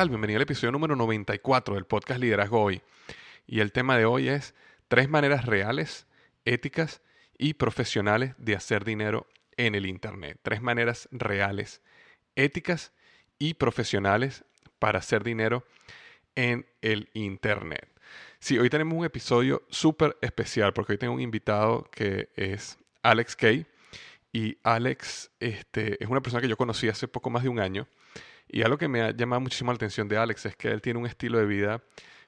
Tal? Bienvenido al episodio número 94 del podcast Liderazgo Hoy. Y el tema de hoy es tres maneras reales, éticas y profesionales de hacer dinero en el Internet. Tres maneras reales, éticas y profesionales para hacer dinero en el Internet. Sí, hoy tenemos un episodio súper especial porque hoy tengo un invitado que es Alex Kay. Y Alex este, es una persona que yo conocí hace poco más de un año y algo que me ha llamado muchísimo la atención de Alex es que él tiene un estilo de vida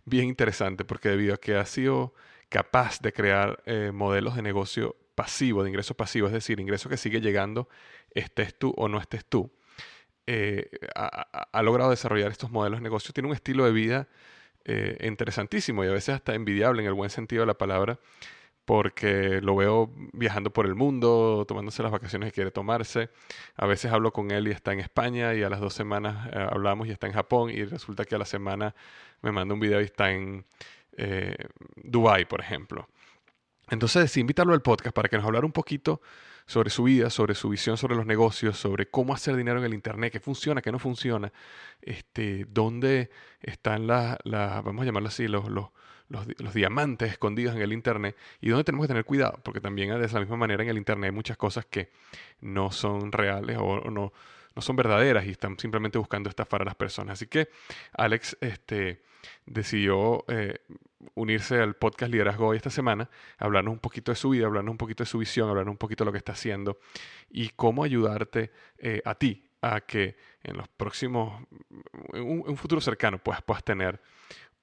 bien interesante porque debido a que ha sido capaz de crear eh, modelos de negocio pasivo, de ingreso pasivo, es decir, ingreso que sigue llegando, estés tú o no estés tú, eh, ha, logrado desarrollar estos modelos de negocio. Tiene un estilo de vida eh, interesantísimo y a veces hasta envidiable en el buen sentido de la palabra, porque lo veo viajando por el mundo, tomándose las vacaciones que quiere tomarse. A veces hablo con él y está en España y a las dos semanas eh, hablamos y está en Japón y resulta que a la semana me manda un video y está en eh, Dubai, por ejemplo. Entonces decidí invitarlo al podcast para que nos hablara un poquito sobre su vida, sobre su visión sobre los negocios, sobre cómo hacer dinero en el Internet, qué funciona, qué no funciona, este, dónde están las, vamos a llamarlo así, los, los los, diamantes escondidos en el Internet y donde tenemos que tener cuidado, porque también de la misma manera en el Internet hay muchas cosas que no son reales o, no, no son verdaderas y están simplemente buscando estafar a las personas. Así que Alex este, decidió eh, unirse al podcast Liderazgo hoy esta semana, hablarnos un poquito de su vida, hablarnos un poquito de su visión, hablarnos un poquito de lo que está haciendo y cómo ayudarte eh, a ti a que en los próximos, en un, futuro cercano, pues, puedas tener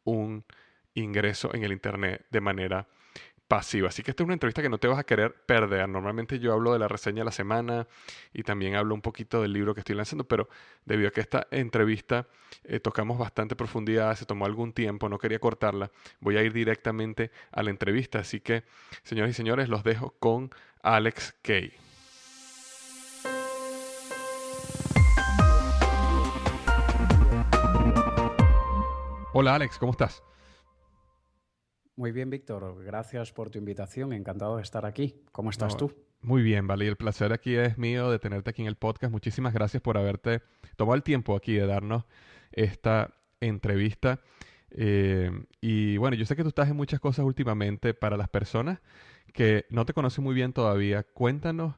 un ingreso en el Internet de manera pasiva. Así que esta es una entrevista que no te vas a querer perder. Normalmente yo hablo de la reseña de la semana y también hablo un poquito del libro que estoy lanzando, pero debido a que esta entrevista eh, tocamos bastante profundidad, se tomó algún tiempo, no quería cortarla, voy a ir directamente a la entrevista. Así que, señores y señores, los dejo con Alex Kay. Hola Alex, ¿cómo estás? Muy bien, Víctor. Gracias por tu invitación. Encantado de estar aquí. ¿Cómo estás tú? Muy bien, vale. Y el placer aquí es mío de tenerte aquí en el podcast. Muchísimas gracias por haberte tomado el tiempo aquí de darnos esta entrevista. Eh, y bueno, yo sé que tú estás en muchas cosas últimamente. Para las personas que no te conocen muy bien todavía, cuéntanos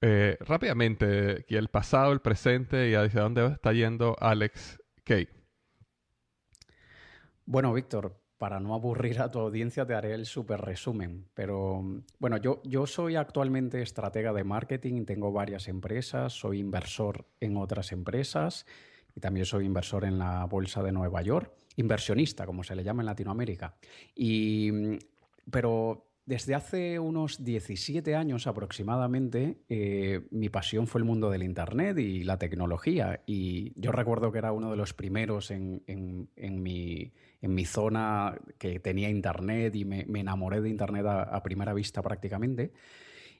eh, rápidamente, el pasado, el presente y hacia dónde está yendo Alex Kay. Bueno, Víctor, para no aburrir a tu audiencia te haré el súper resumen. Pero bueno, yo, yo soy actualmente estratega de marketing, tengo varias empresas, soy inversor en otras empresas y también soy inversor en la Bolsa de Nueva York, inversionista, como se le llama en Latinoamérica. Y, pero desde hace unos 17 años aproximadamente, eh, mi pasión fue el mundo del Internet y la tecnología. Y yo recuerdo que era uno de los primeros en, mi, zona que tenía Internet y me, enamoré de Internet a, primera vista prácticamente.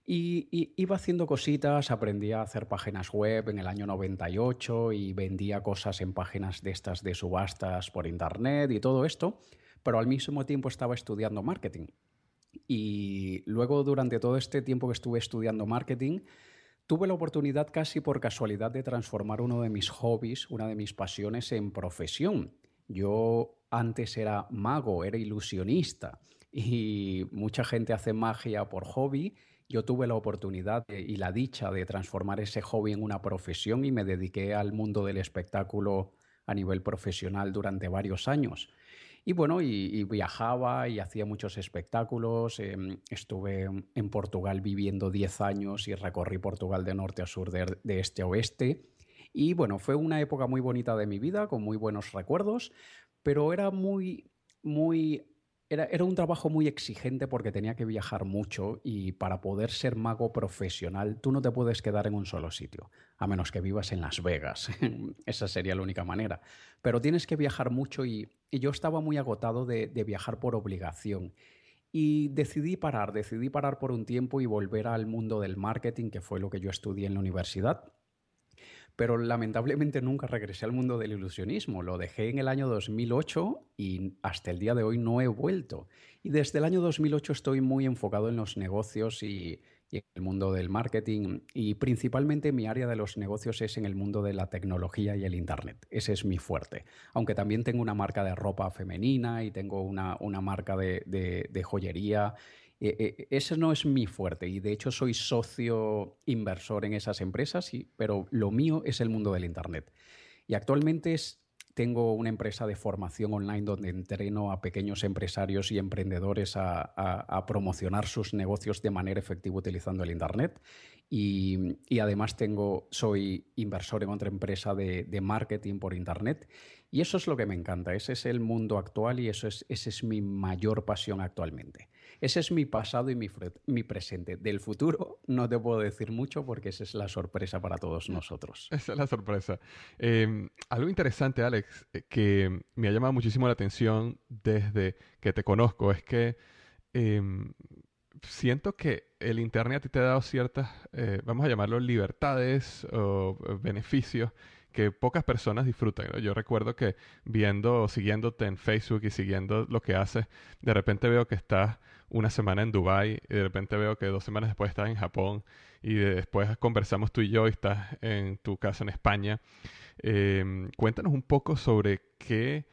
Y, y, iba haciendo cositas, aprendí a hacer páginas web en el año 98 y vendía cosas en páginas de estas de subastas por Internet y todo esto, pero al mismo tiempo estaba estudiando marketing. Y luego, durante todo este tiempo que estuve estudiando marketing, tuve la oportunidad casi por casualidad de transformar uno de mis hobbies, una de mis pasiones en profesión. Yo antes era mago, era ilusionista y mucha gente hace magia por hobby. Yo tuve la oportunidad y la dicha de transformar ese hobby en una profesión y me dediqué al mundo del espectáculo a nivel profesional durante varios años. Y bueno, y, viajaba y hacía muchos espectáculos. Em, estuve en Portugal viviendo 10 años y recorrí Portugal de norte a sur, de, este a oeste. Y bueno, fue una época muy bonita de mi vida, con muy buenos recuerdos, pero era muy, muy era, un trabajo muy exigente porque tenía que viajar mucho y para poder ser mago profesional tú no te puedes quedar en un solo sitio, a menos que vivas en Las Vegas. Esa sería la única manera. Pero tienes que viajar mucho y, yo estaba muy agotado de, de viajar por obligación. Y decidí parar, decidí parar por un tiempo y volver al mundo del marketing, que fue lo que yo estudié en la universidad pero lamentablemente nunca regresé al mundo del ilusionismo. Lo dejé en el año 2008 y hasta el día de hoy no he vuelto. Y desde el año 2008 estoy muy enfocado en los negocios y, en el mundo del marketing y principalmente mi área de los negocios es en el mundo de la tecnología y el Internet. Ese es mi fuerte. Aunque también tengo una marca de ropa femenina y tengo una, marca de, de joyería eh, eh, ese no es mi fuerte y de hecho soy socio inversor en esas empresas, pero lo mío es el mundo del Internet. Y actualmente tengo una empresa de formación online donde entreno a pequeños empresarios y emprendedores a, promocionar sus negocios de manera efectiva utilizando el Internet. Y, además tengo, soy inversor en otra empresa de, marketing por Internet. Y eso es lo que me encanta. Ese es el mundo actual y eso es, esa es mi mayor pasión actualmente. Ese es mi pasado y mi, mi, presente. Del futuro no te puedo decir mucho porque esa es la sorpresa para todos nosotros. Esa es la sorpresa. Em, algo interesante, Alex, eh, que me ha llamado muchísimo la atención desde que te conozco es que em, siento que el Internet a ti te ha dado ciertas, eh, vamos a llamarlo libertades o beneficios que pocas personas disfrutan. Yo recuerdo que viendo, siguiéndote en Facebook y siguiendo lo que haces, de repente veo que estás una semana en Dubai y de repente veo que dos semanas después estás en Japón y después conversamos tú y yo y estás en tu casa en España. Em, cuéntanos un poco sobre qué,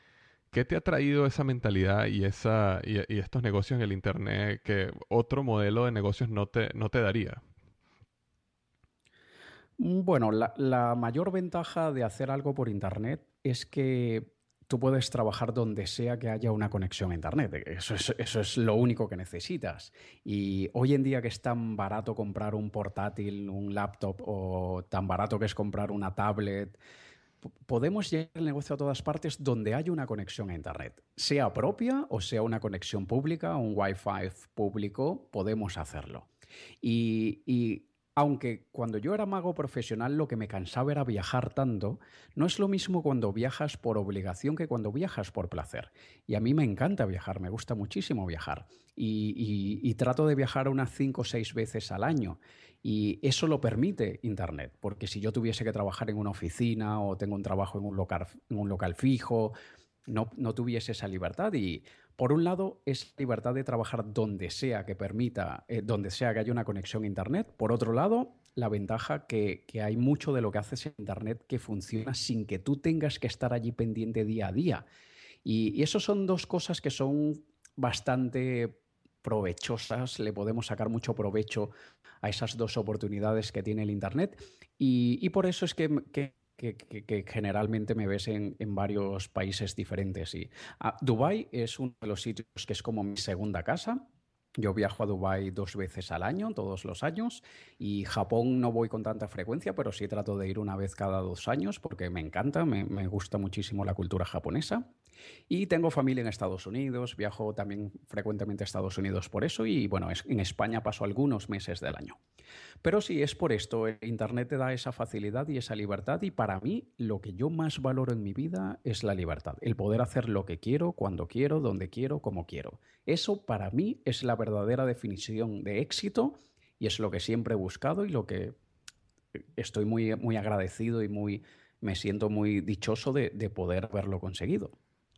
qué te ha traído esa mentalidad y, esa, y, estos negocios en el Internet que otro modelo de negocios no te, no te daría. Bueno, la, mayor ventaja de hacer algo por Internet es que tú puedes trabajar donde sea que haya una conexión a Internet. Eso es, lo único que necesitas. Y hoy en día que es tan barato comprar un portátil, un laptop o tan barato que es comprar una tablet, podemos llevar el negocio a todas partes donde haya una conexión a Internet. Sea propia o sea una conexión pública, un Wi-Fi público, podemos hacerlo. Y aunque cuando yo era mago profesional lo que me cansaba era viajar tanto, no es lo mismo cuando viajas por obligación que cuando viajas por placer. Y a mí me encanta viajar, me gusta muchísimo viajar. Y, trato de viajar unas cinco o seis veces al año. Y eso lo permite Internet, porque si yo tuviese que trabajar en una oficina o tengo un trabajo en un local, en un local fijo, no, no tuviese esa libertad. Y por un lado, es libertad de trabajar donde sea que permita, eh, donde sea que haya una conexión a Internet. Por otro lado, la ventaja que, que hay mucho de lo que haces en Internet que funciona sin que tú tengas que estar allí pendiente día a día. Y, y eso son dos cosas que son bastante provechosas, le podemos sacar mucho provecho a esas dos oportunidades que tiene el Internet y, por eso es que, generalmente me ves en, varios países diferentes. Y, ah, Dubai es uno de los sitios que es como mi segunda casa. Yo viajo a Dubái dos veces al año, todos los años, y Japón no voy con tanta frecuencia, pero sí trato de ir una vez cada dos años porque me encanta, me, me gusta muchísimo la cultura japonesa. Y tengo familia en Estados Unidos, viajo también frecuentemente a Estados Unidos por eso y bueno, en España paso algunos meses del año. Pero sí, es por esto, Internet te da esa facilidad y esa libertad y para mí lo que yo más valoro en mi vida es la libertad, el poder hacer lo que quiero, cuando quiero, donde quiero, como quiero. Eso para mí es la verdadera definición de éxito y es lo que siempre he buscado y lo que estoy muy, muy agradecido y muy, me siento muy dichoso de, de poder haberlo conseguido.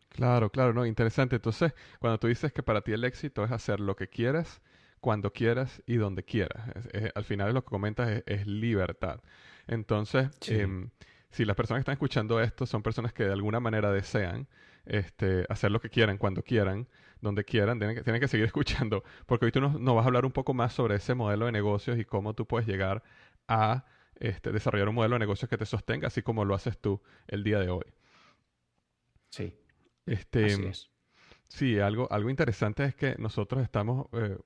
Claro, claro, no, interesante. Entonces, cuando tú dices que para ti el éxito es hacer lo que quieras, cuando quieras y donde quieras, al final lo que comentas es, libertad. Entonces, em, si las personas que están escuchando esto son personas que de alguna manera desean este, hacer lo que quieran, cuando quieran, donde quieran, tienen que, tienen que seguir escuchando, porque hoy tú nos, vas a hablar un poco más sobre ese modelo de negocios y cómo tú puedes llegar a este, desarrollar un modelo de negocios que te sostenga, así como lo haces tú el día de hoy. Sí. Este, Así es. Sí, algo, algo interesante es que nosotros estamos, eh,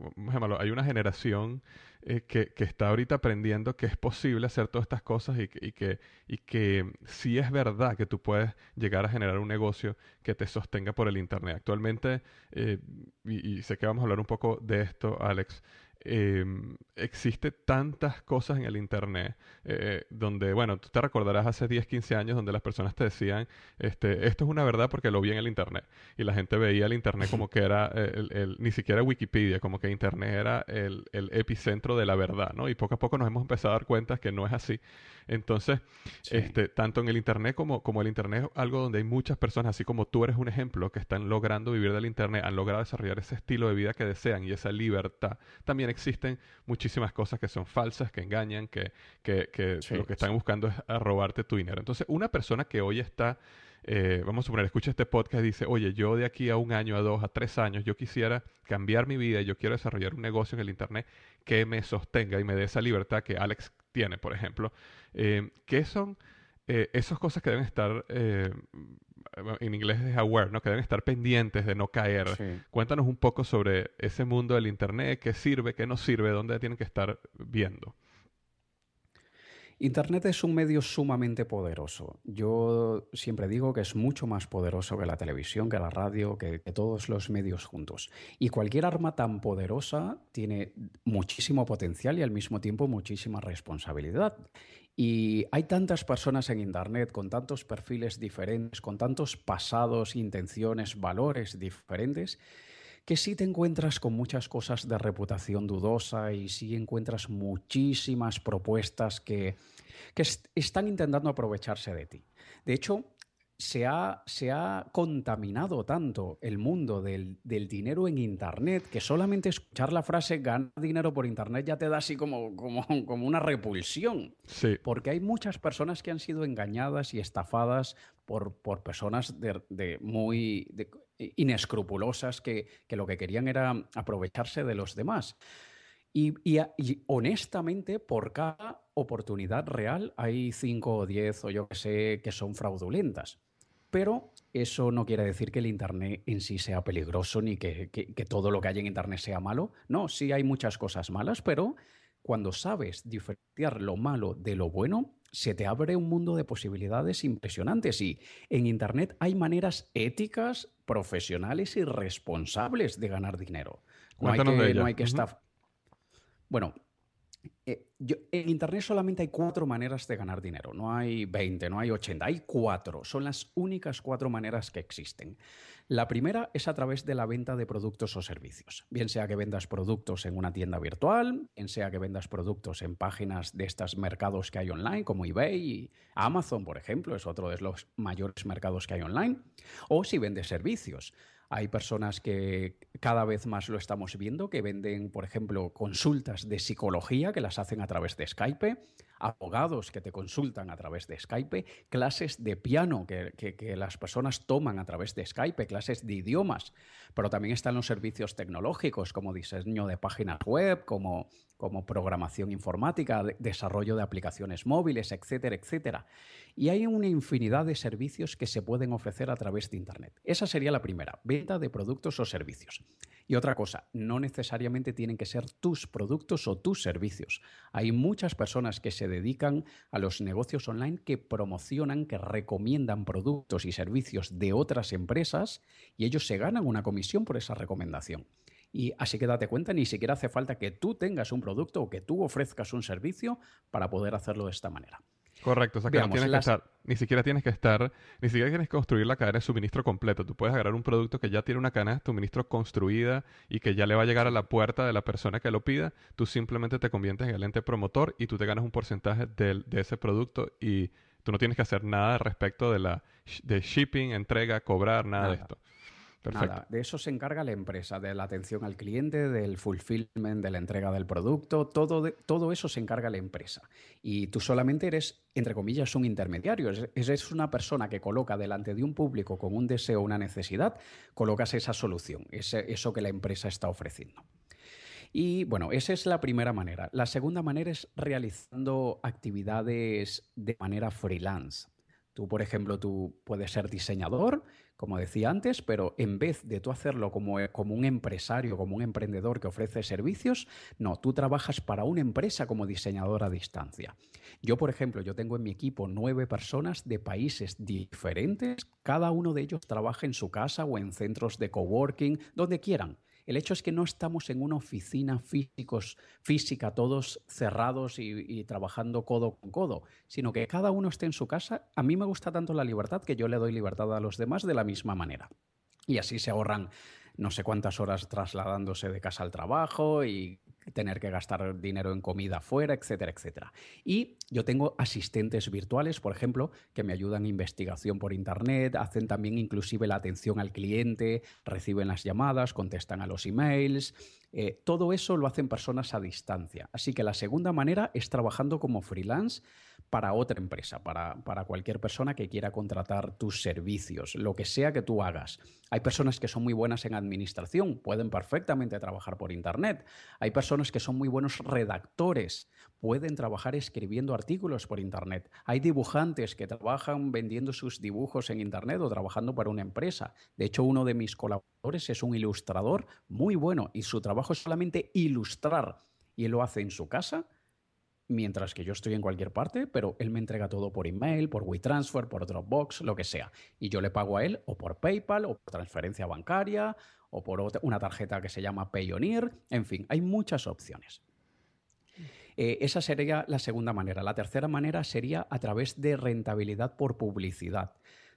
hay una generación eh, que, que, está ahorita aprendiendo que es posible hacer todas estas cosas y, y, que, y que sí es verdad que tú puedes llegar a generar un negocio que te sostenga por el Internet. Actualmente, eh, y, sé que vamos a hablar un poco de esto, Alex, eh, existe tantas cosas en el Internet, eh, donde, bueno, tú te recordarás hace 10, 15 años donde las personas te decían, este, esto es una verdad porque lo vi en el Internet. Y la gente veía el Internet como que era, el, ni siquiera Wikipedia, como que Internet era el, epicentro de la verdad, ¿no? Y poco a poco nos hemos empezado a dar cuenta que no es así. Entonces, este, tanto en el Internet como, como el Internet es algo donde hay muchas personas, así como tú eres un ejemplo, que están logrando vivir del Internet, han logrado desarrollar ese estilo de vida que desean y esa libertad. También existen muchísimas cosas que son falsas, que engañan, que, que, que lo que están buscando es robarte tu dinero. Entonces, una persona que hoy está eh, vamos a suponer, escucha este podcast y dice, oye, yo de aquí a un año, a dos, a tres años, yo quisiera cambiar mi vida y yo quiero desarrollar un negocio en el Internet que me sostenga y me dé esa libertad que Alex tiene, por ejemplo. Eh, ¿Qué son eh, esas cosas que deben estar, en inglés es aware, ¿no? que deben estar pendientes de no caer? Cuéntanos un poco sobre ese mundo del Internet, qué sirve, qué no sirve, dónde tienen que estar viendo. Internet es un medio sumamente poderoso. Yo siempre digo que es mucho más poderoso que la televisión, que la radio, que, todos los medios juntos. Y cualquier arma tan poderosa tiene muchísimo potencial y al mismo tiempo muchísima responsabilidad. Y hay tantas personas en Internet con tantos perfiles diferentes, con tantos pasados, intenciones, valores diferentes que sí te encuentras con muchas cosas de reputación dudosa y sí encuentras muchísimas propuestas que, están intentando aprovecharse de ti. De hecho, se ha, se ha, contaminado tanto el mundo del, dinero en Internet que solamente escuchar la frase ganar dinero por Internet ya te da así como, como, como una repulsión. Sí. Porque hay muchas personas que han sido engañadas y estafadas por, por personas de, muy inescrupulosas que, lo que querían era aprovecharse de los demás. Y, honestamente, por cada oportunidad real hay 5 o 10 o yo que sé que son fraudulentas. Pero eso no quiere decir que el Internet en sí sea peligroso ni que, que, todo lo que hay en Internet sea malo. No, sí hay muchas cosas malas, pero cuando sabes diferenciar lo malo de lo bueno, se te abre un mundo de posibilidades impresionantes y en Internet hay maneras éticas, profesionales y responsables de ganar dinero. No hay que, estar... Bueno, eh, en Internet solamente hay cuatro maneras de ganar dinero. No hay 20, no hay 80, hay cuatro. Son las únicas cuatro maneras que existen. La primera es a través de la venta de productos o servicios, bien sea que vendas productos en una tienda virtual, bien sea que vendas productos en páginas de estos mercados que hay online, como eBay y Amazon, por ejemplo, es otro de los mayores mercados que hay online, o si vendes servicios. Hay personas que cada vez más lo estamos viendo, que venden, por ejemplo, consultas de psicología que las hacen a través de Skype. Abogados que te consultan a través de Skype, clases de piano que, las personas toman a través de Skype, clases de idiomas, pero también están los servicios tecnológicos como diseño de páginas web, como programación informática, desarrollo de aplicaciones móviles, etcétera, etcétera. Y hay una infinidad de servicios que se pueden ofrecer a través de Internet. Esa sería la primera, venta de productos o servicios. Y otra cosa, no necesariamente tienen que ser tus productos o tus servicios. Hay muchas personas que se dedican a los negocios online que promocionan, que recomiendan productos y servicios de otras empresas y ellos se ganan una comisión por esa recomendación. Y así que date cuenta, ni siquiera hace falta que tú tengas un producto o que tú ofrezcas un servicio para poder hacerlo de esta manera. Correcto, o sea que no tienes que estar, ni siquiera tienes que estar, ni siquiera tienes que construir la cadena de suministro completo. Tú puedes agarrar un producto que ya tiene una cadena de suministro construida y que ya le va a llegar a la puerta de la persona que lo pida. Tú simplemente te conviertes en el ente promotor y tú te ganas un porcentaje de, de ese producto y tú no tienes que hacer nada respecto de la de shipping, entrega, cobrar, nada. de esto. Nada, de eso se encarga la empresa, de la atención al cliente, del fulfillment, de la entrega del producto, todo, todo eso se encarga la empresa. Y tú solamente eres, entre comillas, un intermediario, eres una persona que coloca delante de un público con un deseo o una necesidad, colocas esa solución, eso que la empresa está ofreciendo. Y bueno, esa es la primera manera. La segunda manera es realizando actividades de manera freelance. Tú, por ejemplo, tú puedes ser diseñador, como decía antes, pero en vez de tú hacerlo como, eh, como, un empresario, como un emprendedor que ofrece servicios, no, tú trabajas para una empresa como diseñador a distancia. Yo, por ejemplo, yo tengo en mi equipo nueve personas de países diferentes, cada uno de ellos trabaja en su casa o en centros de coworking, donde quieran. El hecho es que no estamos en una oficina física, todos cerrados y, trabajando codo con codo, sino que cada uno esté en su casa. A mí me gusta tanto la libertad que yo le doy libertad a los demás de la misma manera. Y así se ahorran no sé cuántas horas trasladándose de casa al trabajo y tener que gastar dinero en comida fuera, etcétera, etcétera. Y yo tengo asistentes virtuales, por ejemplo, que me ayudan en investigación por Internet, hacen también inclusive la atención al cliente, reciben las llamadas, contestan a los emails. Eh, todo eso lo hacen personas a distancia. Así que la segunda manera es trabajando como freelance para otra empresa, para, para, cualquier persona que quiera contratar tus servicios, lo que sea que tú hagas. Hay personas que son muy buenas en administración, pueden perfectamente trabajar por Internet. Hay personas que son muy buenos redactores, pueden trabajar escribiendo artículos por Internet. Hay dibujantes que trabajan vendiendo sus dibujos en Internet o trabajando para una empresa. De hecho, uno de mis colaboradores es un ilustrador muy bueno y su trabajo es solamente ilustrar y lo hace en su casa mientras que yo estoy en cualquier parte, pero él me entrega todo por email, por WeTransfer, por Dropbox, lo que sea. Y yo le pago a él o por PayPal o por transferencia bancaria o por una tarjeta que se llama Payoneer. En fin, hay muchas opciones. Eh, esa sería la segunda manera. La tercera manera sería a través de rentabilidad por publicidad.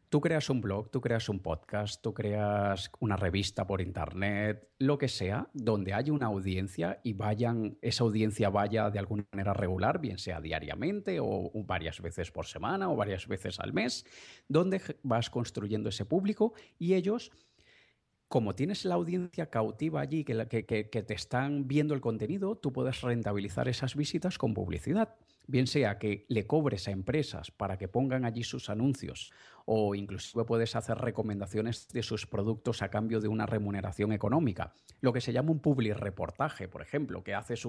Tú creas un blog, tú creas un podcast, tú creas una revista por internet, lo que sea, donde haya una audiencia y vayan, esa audiencia vaya de alguna manera regular, bien sea diariamente o varias veces por semana o varias veces al mes, donde vas construyendo ese público y ellos como tienes la audiencia cautiva allí que, que, te están viendo el contenido, tú puedes rentabilizar esas visitas con publicidad. Bien sea que le cobres a empresas para que pongan allí sus anuncios o inclusive puedes hacer recomendaciones de sus productos a cambio de una remuneración económica. Lo que se llama un public reportaje, por ejemplo, que haces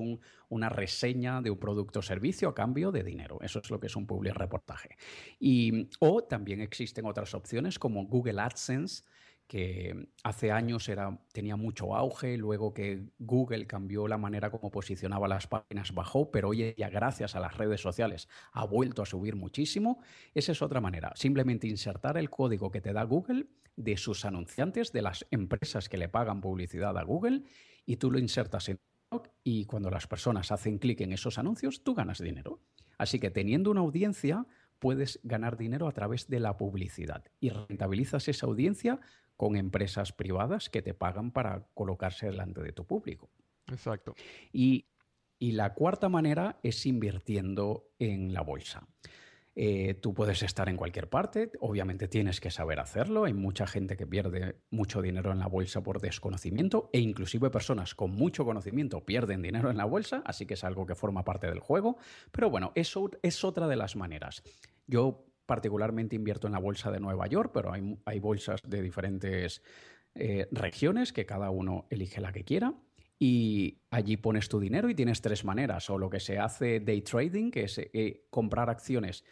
una reseña de un producto o servicio a cambio de dinero. Eso es lo que es un public reportaje. Y, o también existen otras opciones como Google AdSense, que hace años era, tenía mucho auge, luego que Google cambió la manera como posicionaba las páginas, bajó, pero hoy ya gracias a las redes sociales ha vuelto a subir muchísimo. Esa es otra manera, simplemente insertar el código que te da Google de sus anunciantes, de las empresas que le pagan publicidad a Google, y tú lo insertas en y cuando las personas hacen clic en esos anuncios, tú ganas dinero. Así que teniendo una audiencia, puedes ganar dinero a través de la publicidad y rentabilizas esa audiencia con empresas privadas que te pagan para colocarse delante de tu público. Exacto. Y, la cuarta manera es invirtiendo en la bolsa. Eh, tú puedes estar en cualquier parte, obviamente tienes que saber hacerlo. Hay mucha gente que pierde mucho dinero en la bolsa por desconocimiento e inclusive personas con mucho conocimiento pierden dinero en la bolsa, así que es algo que forma parte del juego. Pero bueno, eso es otra de las maneras. Yo particularmente invierto en la bolsa de Nueva York, pero hay, bolsas de diferentes eh, regiones que cada uno elige la que quiera. Y allí pones tu dinero y tienes tres maneras, o lo que se hace day trading, que es eh, comprar acciones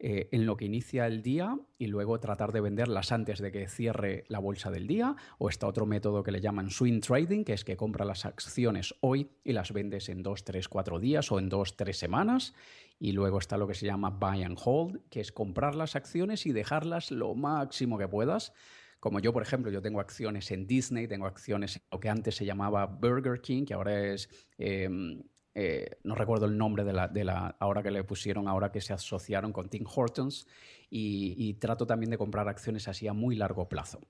eh, en lo que inicia el día y luego tratar de venderlas antes de que cierre la bolsa del día, o está otro método que le llaman swing trading, que es que compra las acciones hoy y las vendes en dos, tres, cuatro días o en dos, tres semanas, y luego está lo que se llama buy and hold, que es comprar las acciones y dejarlas lo máximo que puedas. Como yo, por ejemplo, yo tengo acciones en Disney, tengo acciones en lo que antes se llamaba Burger King, que ahora es... Em, eh, no recuerdo el nombre de la, de ahora que le pusieron, ahora que se asociaron con Tim Hortons, y, trato también de comprar acciones así a muy largo plazo.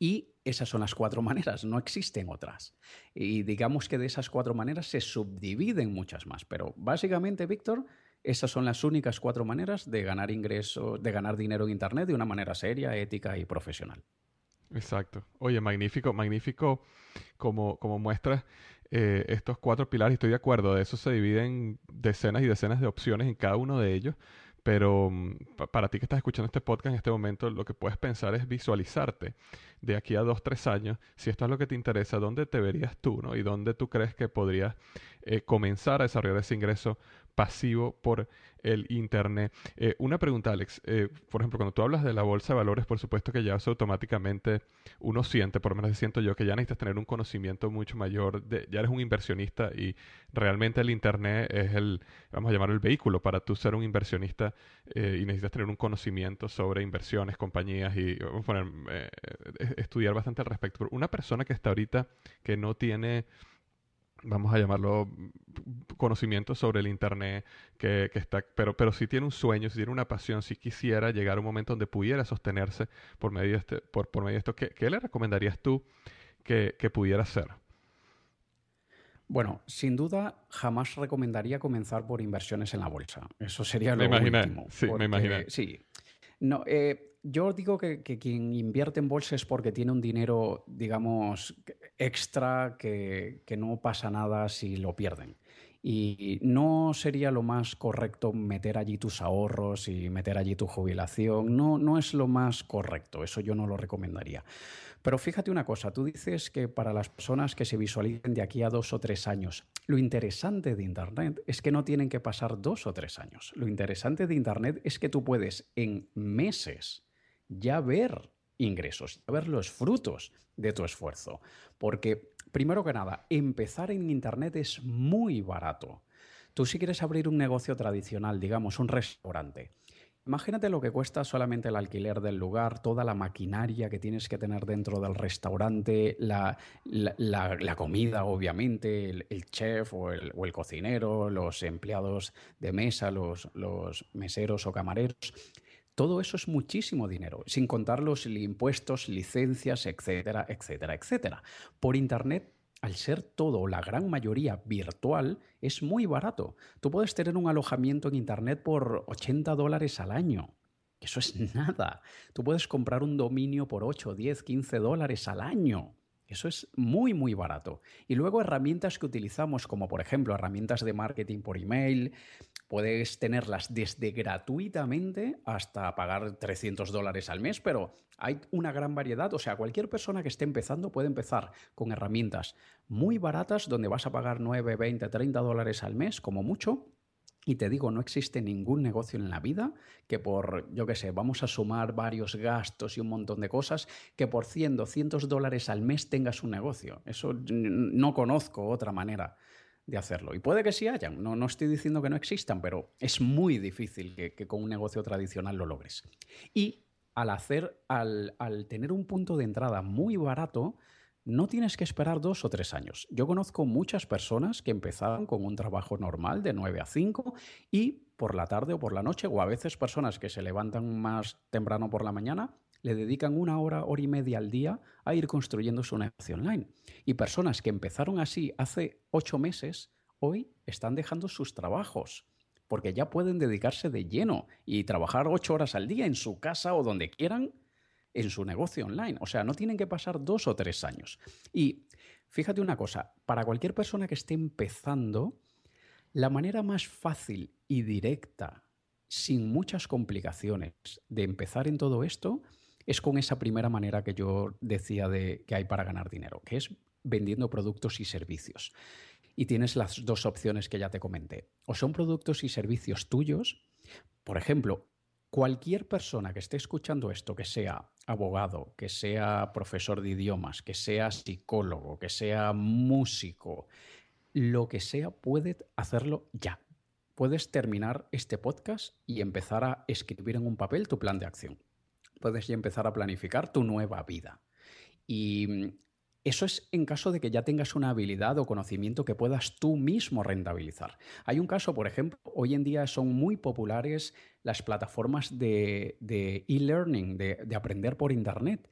Y esas son las cuatro maneras, no existen otras. Y digamos que de esas cuatro maneras se subdividen muchas más, pero básicamente, Víctor, esas son las únicas cuatro maneras de ganar ingresos, de ganar dinero en Internet de una manera seria, ética y profesional. Exacto. Oye, magnífico, magnífico como, como muestras eh, estos cuatro pilares. Estoy de acuerdo, de eso se dividen decenas y decenas de opciones en cada uno de ellos. Pero mm, para ti que estás escuchando este podcast en este momento, lo que puedes pensar es visualizarte de aquí a dos, tres años, si esto es lo que te interesa, dónde te verías tú, ¿no? Y dónde tú crees que podrías eh, comenzar a desarrollar ese ingreso pasivo por el Internet. Eh, una pregunta, Alex. Eh, por ejemplo, cuando tú hablas de la bolsa de valores, por supuesto que ya automáticamente uno siente, por lo menos siento yo, que ya necesitas tener un conocimiento mucho mayor, de, ya eres un inversionista y realmente el Internet es el, vamos a llamarlo el vehículo para tú ser un inversionista eh, y necesitas tener un conocimiento sobre inversiones, compañías y vamos a poner, estudiar bastante al respecto. una persona que está ahorita que no tiene vamos a llamarlo conocimiento sobre el internet que, está pero pero si tiene un sueño si tiene una pasión si quisiera llegar a un momento donde pudiera sostenerse por medio de este por, por medio de esto ¿qué, le recomendarías tú que, pudiera hacer? Bueno, sin duda jamás recomendaría comenzar por inversiones en la bolsa. Eso sería lo me último. Sí, me imaginé. Sí. No, eh, yo digo que, quien invierte en bolsa es porque tiene un dinero, digamos, extra que, no pasa nada si lo pierden. Y no sería lo más correcto meter allí tus ahorros y meter allí tu jubilación. No, no es lo más correcto. Eso yo no lo recomendaría. Pero fíjate una cosa, tú dices que para las personas que se visualicen de aquí a dos o tres años, lo interesante de Internet es que no tienen que pasar dos o tres años. Lo interesante de Internet es que tú puedes en meses ya ver ingresos, ya ver los frutos de tu esfuerzo. Porque, primero que nada, empezar en Internet es muy barato. Tú si quieres abrir un negocio tradicional, digamos un restaurante, imagínate lo que cuesta solamente el alquiler del lugar, toda la maquinaria que tienes que tener dentro del restaurante, la, comida, obviamente, el, chef o el, o el, cocinero, los empleados de mesa, los, los meseros o camareros. Todo eso es muchísimo dinero, sin contar los impuestos, licencias, etcétera, etcétera, etcétera. Por Internet, al ser todo, la gran mayoría virtual, es muy barato. Tú puedes tener un alojamiento en Internet por 80 dólares al año. Eso es nada. Tú puedes comprar un dominio por 8, 10, 15 dólares al año. Eso es muy, muy barato. Y luego herramientas que utilizamos, como por ejemplo herramientas de marketing por email, puedes tenerlas desde gratuitamente hasta pagar 300 dólares al mes, pero hay una gran variedad. O sea, cualquier persona que esté empezando puede empezar con herramientas muy baratas donde vas a pagar 9, 20, 30 dólares al mes como mucho y te digo, no existe ningún negocio en la vida que por, yo qué sé, vamos a sumar varios gastos y un montón de cosas, que por 100, 200 dólares al mes tengas un negocio. Eso no conozco otra manera de hacerlo. Y puede que sí hayan, no, no estoy diciendo que no existan, pero es muy difícil que, con un negocio tradicional lo logres. Y al hacer, al, al tener un punto de entrada muy barato, no tienes que esperar dos o tres años. Yo conozco muchas personas que empezaron con un trabajo normal de 9 a 5 y por la tarde o por la noche, o a veces personas que se levantan más temprano por la mañana, le dedican una hora, hora y media al día a ir construyendo su negocio online. Y personas que empezaron así hace ocho meses, hoy están dejando sus trabajos porque ya pueden dedicarse de lleno y trabajar ocho horas al día en su casa o donde quieran en su negocio online. O sea, no tienen que pasar dos o tres años. Y fíjate una cosa, para cualquier persona que esté empezando, la manera más fácil y directa, sin muchas complicaciones, de empezar en todo esto es con esa primera manera que yo decía de que hay para ganar dinero, que es vendiendo productos y servicios. Y tienes las dos opciones que ya te comenté. O son productos y servicios tuyos. Por ejemplo, cualquier persona que esté escuchando esto, que sea abogado, que sea profesor de idiomas, que sea psicólogo, que sea músico, lo que sea, puede hacerlo ya. Puedes terminar este podcast y empezar a escribir en un papel tu plan de acción. Puedes ya empezar a planificar tu nueva vida. Y mm, eso es en caso de que ya tengas una habilidad o conocimiento que puedas tú mismo rentabilizar. Hay un caso, por ejemplo, hoy en día son muy populares las plataformas de e-learning, de, de aprender por Internet.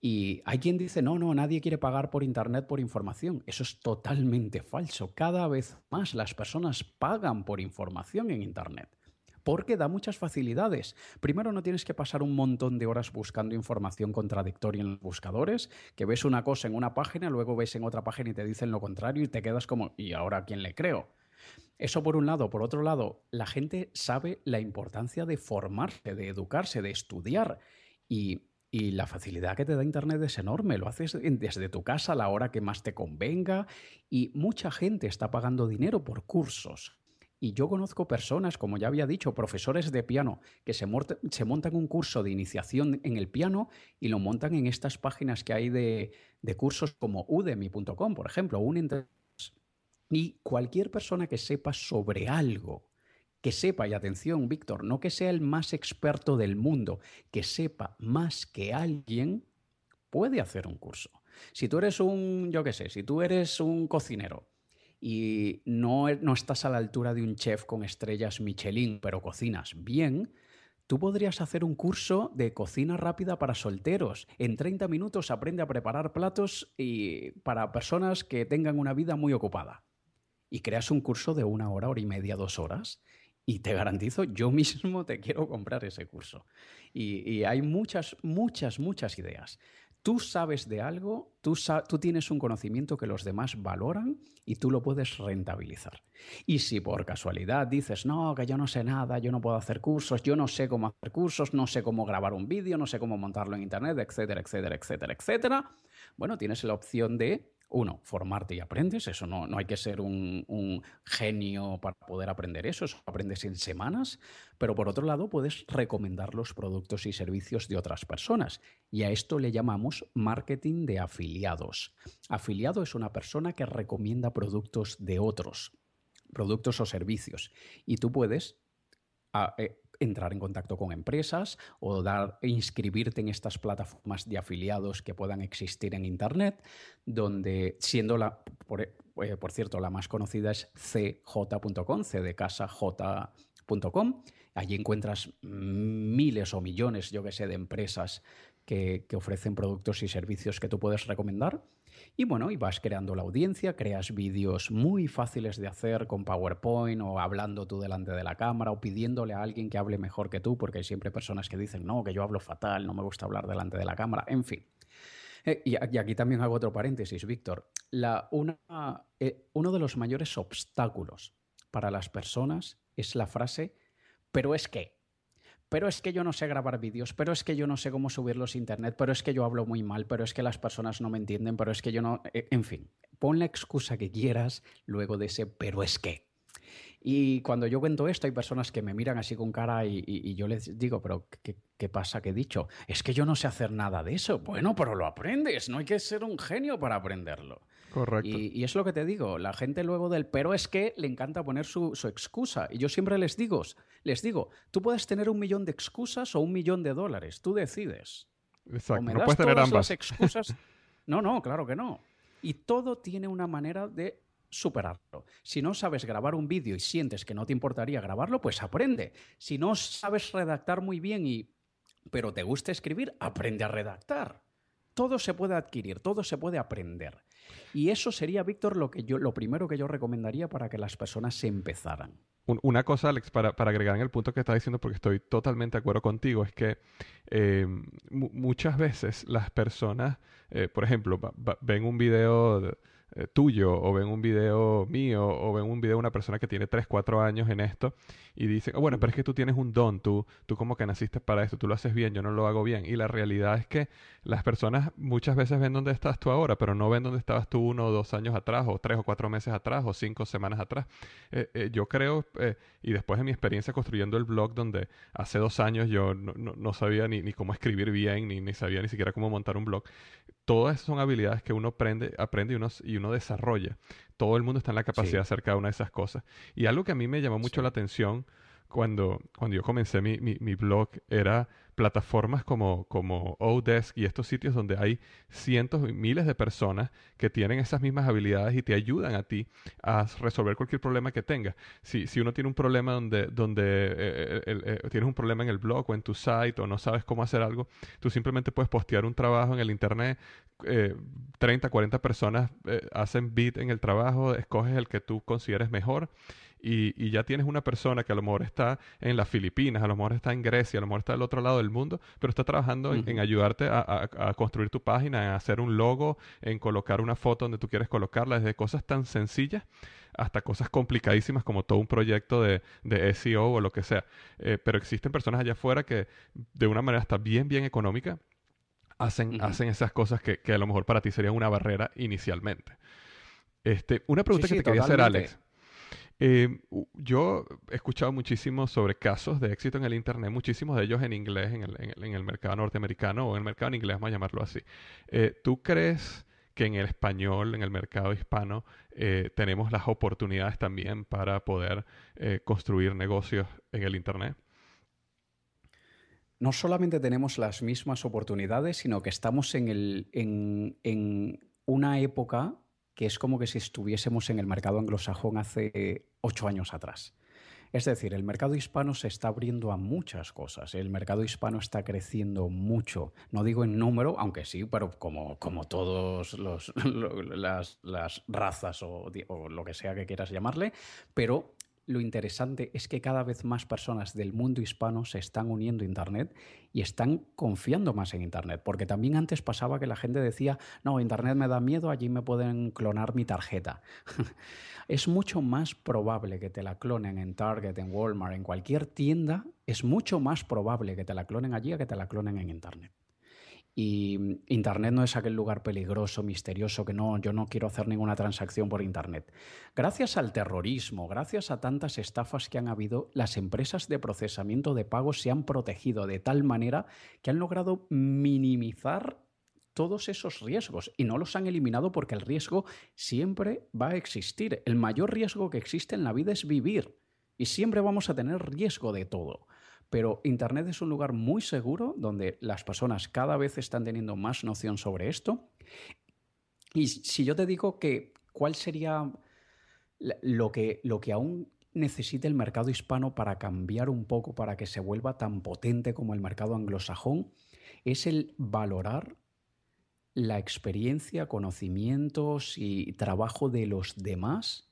Y hay quien dice, no, no, nadie quiere pagar por Internet por información. Eso es totalmente falso. Cada vez más las personas pagan por información en Internet. Porque da muchas facilidades. Primero, no tienes que pasar un montón de horas buscando información contradictoria en los buscadores, que ves una cosa en una página, luego ves en otra página y te dicen lo contrario y te quedas como, ¿y ahora quién le creo? Eso por un lado. Por otro lado, la gente sabe la importancia de formarse, de educarse, de estudiar. Y y la facilidad que te da Internet es enorme. Lo haces desde tu casa a la hora que más te convenga y mucha gente está pagando dinero por cursos. Y yo conozco personas, como ya había dicho, profesores de piano, que se, montan un curso de iniciación en el piano y lo montan en estas páginas que hay de, cursos como udemy.com, por ejemplo, un y cualquier persona que sepa sobre algo que sepa, y atención, Víctor, no que sea el más experto del mundo, que sepa más que alguien, puede hacer un curso. Si tú eres un, yo qué sé, si tú eres un cocinero y no, no estás a la altura de un chef con estrellas Michelin, pero cocinas bien, Tú podrías hacer un curso de cocina rápida para solteros. En 30 minutos aprende a preparar platos y para personas que tengan una vida muy ocupada. Y creas un curso de una hora, hora y media, dos horas. Y te garantizo, yo mismo te quiero comprar ese curso. Y, hay muchas, muchas, muchas ideas. Tú sabes de algo, tú, tienes un conocimiento que los demás valoran y tú lo puedes rentabilizar. Y si por casualidad dices, no, que yo no sé nada, yo no puedo hacer cursos, yo no sé cómo hacer cursos, no sé cómo grabar un vídeo, no sé cómo montarlo en Internet, etcétera, etcétera, etcétera, etcétera, bueno, tienes la opción de uno, formarte y aprendes, eso no, no hay que ser un, genio para poder aprender eso, eso aprendes en semanas, pero por otro lado puedes recomendar los productos y servicios de otras personas y a esto le llamamos marketing de afiliados. Afiliado es una persona que recomienda productos de otros, productos o servicios y tú puedes eh, entrar en contacto con empresas o dar, inscribirte en estas plataformas de afiliados que puedan existir en Internet, donde siendo la, por, eh, por cierto, la más conocida es cj.com, c de casa. Allí encuentras miles o millones, yo que sé, de empresas que, que ofrecen productos y servicios que tú puedes recomendar. Y bueno, y vas creando la audiencia, creas vídeos muy fáciles de hacer con PowerPoint o hablando tú delante de la cámara o pidiéndole a alguien que hable mejor que tú, porque hay siempre personas que dicen, no, que yo hablo fatal, no me gusta hablar delante de la cámara, en fin. Eh, y, aquí también hago otro paréntesis, Víctor. Eh, uno de los mayores obstáculos para las personas es la frase, pero es que pero es que yo no sé grabar vídeos, pero es que yo no sé cómo subirlos a internet, pero es que yo hablo muy mal, pero es que las personas no me entienden, pero es que yo no... Eh, en fin, pon la excusa que quieras luego de ese pero es que. Y cuando yo cuento esto, hay personas que me miran así con cara y, yo les digo, pero ¿qué, ¿qué, pasa que he dicho? Es que yo no sé hacer nada de eso. Bueno, pero lo aprendes, no hay que ser un genio para aprenderlo. Correcto. Y, es lo que te digo, la gente luego del pero es que le encanta poner su, excusa. Y yo siempre les digo, les digo, tú puedes tener un millón de excusas o un millón de dólares, tú decides. Exacto, no puedes tener ambas. excusas. No, no, claro que no. Y todo tiene una manera de superarlo. Si no sabes grabar un vídeo y sientes que no te importaría grabarlo, pues aprende. Si no sabes redactar muy bien y pero te gusta escribir, aprende a redactar. Todo se puede adquirir, todo se puede aprender. Y eso sería, Víctor, lo, que yo, lo primero que yo recomendaría para que las personas se empezaran. una cosa, Alex, para, para, agregar en el punto que estás diciendo, porque estoy totalmente de acuerdo contigo, es que eh, muchas veces las personas, eh, por ejemplo, ven un video... De, eh, tuyo o ven un video mío o ven un video de una persona que tiene 3, 4 años en esto y dicen, oh, bueno, pero es que tú tienes un don, tú, tú como que naciste para esto, tú lo haces bien, yo no lo hago bien. Y la realidad es que las personas muchas veces ven dónde estás tú ahora, pero no ven dónde estabas tú uno o dos años atrás, o tres o cuatro meses atrás, o cinco semanas atrás. Eh, eh, yo creo, y después de mi experiencia construyendo el blog, donde hace dos años yo no, no, sabía ni, ni, cómo escribir bien, ni, ni sabía ni siquiera cómo montar un blog, todas esas son habilidades que uno aprende, aprende y, uno, y uno desarrolla. Todo el mundo está en la capacidad de hacer cada una de esas cosas. Y algo que a mí me llamó mucho la atención cuando, cuando yo comencé mi, mi, mi blog era plataformas como, como Odesk y estos sitios donde hay cientos y miles de personas que tienen esas mismas habilidades y te ayudan a ti a resolver cualquier problema que tengas. Si, si uno tiene un problema donde, donde eh, eh, eh, tienes un problema en el blog o en tu site o no sabes cómo hacer algo, tú simplemente puedes postear un trabajo en el internet, 30, 40 personas hacen bid en el trabajo, escoges el que tú consideres mejor y, ya tienes una persona que a lo mejor está en las Filipinas, a lo mejor está en Grecia, a lo mejor está del otro lado del mundo, pero está trabajando en, ayudarte a, construir tu página, en hacer un logo, en colocar una foto donde tú quieres colocarla, desde cosas tan sencillas hasta cosas complicadísimas como todo un proyecto de, SEO o lo que sea. Eh, pero existen personas allá afuera que de una manera hasta bien, bien económica hacen, hacen esas cosas que, a lo mejor para ti serían una barrera inicialmente. Este, una pregunta que te quería hacer, Alex. Eh, yo he escuchado muchísimo sobre casos de éxito en el Internet, muchísimos de ellos en inglés, en el, mercado norteamericano o en el mercado en inglés, vamos a llamarlo así. Eh, ¿Tú crees que en el español, en el mercado hispano, eh, tenemos las oportunidades también para poder construir negocios en el Internet? No solamente tenemos las mismas oportunidades, sino que estamos en una época que es como que si estuviésemos en el mercado anglosajón hace ocho años atrás. Es decir, el mercado hispano se está abriendo a muchas cosas. El mercado hispano está creciendo mucho. No digo en número, aunque sí, pero como, como todas las, las, razas o, o, lo que sea que quieras llamarle, pero lo interesante es que cada vez más personas del mundo hispano se están uniendo a Internet y están confiando más en Internet, porque también antes pasaba que la gente decía, no, Internet me da miedo, allí me pueden clonar mi tarjeta. es mucho más probable que te la clonen en Target, en Walmart, en cualquier tienda, es mucho más probable que te la clonen allí a que te la clonen en Internet. Y mm, Internet no es aquel lugar peligroso, misterioso, que no, yo no quiero hacer ninguna transacción por Internet. Gracias al terrorismo, gracias a tantas estafas que han habido, las empresas de procesamiento de pagos se han protegido de tal manera que han logrado minimizar todos esos riesgos y no los han eliminado porque el riesgo siempre va a existir. El mayor riesgo que existe en la vida es vivir y siempre vamos a tener riesgo de todo. Pero Internet es un lugar muy seguro donde las personas cada vez están teniendo más noción sobre esto. Y si yo te digo que cuál sería lo que, lo que aún necesita el mercado hispano para cambiar un poco, para que se vuelva tan potente como el mercado anglosajón, es el valorar la experiencia, conocimientos y trabajo de los demás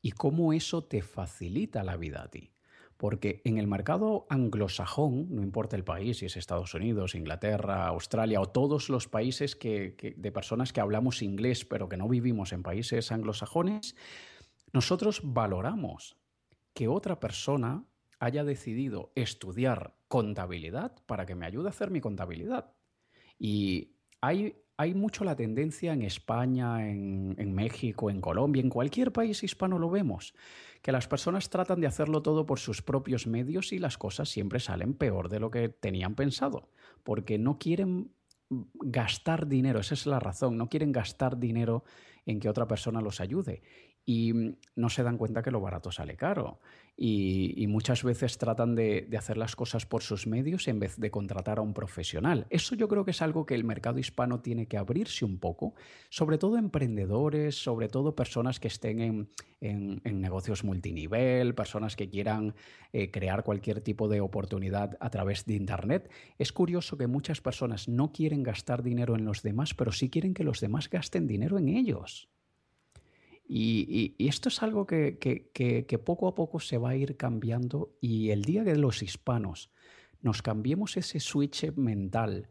y cómo eso te facilita la vida a ti. Porque en el mercado anglosajón, no importa el país, si es Estados Unidos, Inglaterra, Australia o todos los países de personas que hablamos inglés pero que no vivimos en países anglosajones, nosotros valoramos que otra persona haya decidido estudiar contabilidad para que me ayude a hacer mi contabilidad. Y hay, hay mucho la tendencia en España, en, en México, en Colombia, en cualquier país hispano lo vemos que las personas tratan de hacerlo todo por sus propios medios y las cosas siempre salen peor de lo que tenían pensado, porque no quieren gastar dinero, esa es la razón, no quieren gastar dinero en que otra persona los ayude y no se dan cuenta que lo barato sale caro y, muchas veces tratan de, hacer las cosas por sus medios en vez de contratar a un profesional. Eso yo creo que es algo que el mercado hispano tiene que abrirse un poco, sobre todo emprendedores, sobre todo personas que estén en, negocios multinivel, personas que quieran eh, crear cualquier tipo de oportunidad a través de Internet. Es curioso que muchas personas no quieren gastar dinero en los demás, pero sí quieren que los demás gasten dinero en ellos. Y, esto es algo que, que, poco a poco se va a ir cambiando y el día que los hispanos nos cambiemos ese switch mental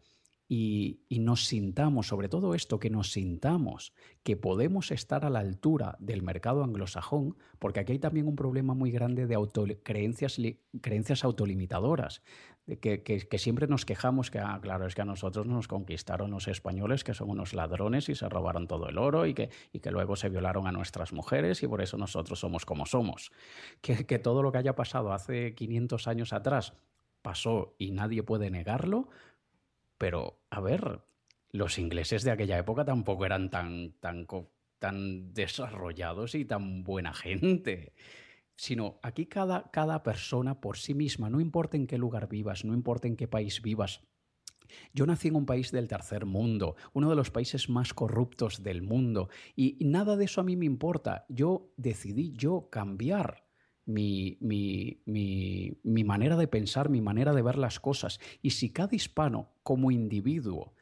y, nos sintamos, sobre todo esto, que nos sintamos que podemos estar a la altura del mercado anglosajón, porque aquí hay también un problema muy grande de creencias, creencias autolimitadoras, que, siempre nos quejamos que, ah, claro, es que a nosotros nos conquistaron los españoles, que son unos ladrones y se robaron todo el oro y que, y que luego se violaron a nuestras mujeres y por eso nosotros somos como somos. Que, que todo lo que haya pasado hace 500 años atrás pasó y nadie puede negarlo, pero, a ver, los ingleses de aquella época tampoco eran tan, tan, tan desarrollados y tan buena gente. Sino aquí cada, cada persona por sí misma, no importa en qué lugar vivas, no importa en qué país vivas, yo nací en un país del tercer mundo, uno de los países más corruptos del mundo, y nada de eso a mí me importa. Yo decidí yo cambiar mi, mi, manera de pensar, mi manera de ver las cosas. Y si cada hispano como individuo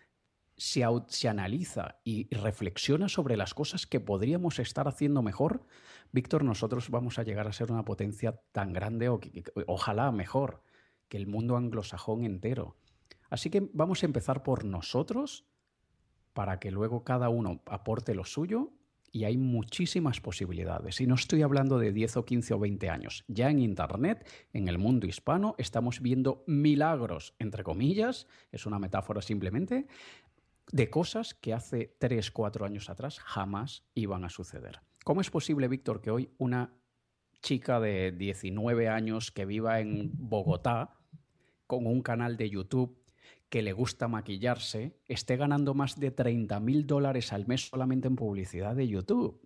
se, se, analiza y reflexiona sobre las cosas que podríamos estar haciendo mejor, Víctor, nosotros vamos a llegar a ser una potencia tan grande o ojalá mejor que el mundo anglosajón entero. Así que vamos a empezar por nosotros para que luego cada uno aporte lo suyo y hay muchísimas posibilidades. Y no estoy hablando de 10 o 15 o 20 años. Ya en Internet, en el mundo hispano, estamos viendo milagros, entre comillas, es una metáfora simplemente, de cosas que hace 3, 4 años atrás jamás iban a suceder. ¿Cómo es posible, Víctor, que hoy una chica de 19 años que viva en Bogotá, con un canal de YouTube que le gusta maquillarse esté ganando más de 30 mil dólares al mes solamente en publicidad de YouTube.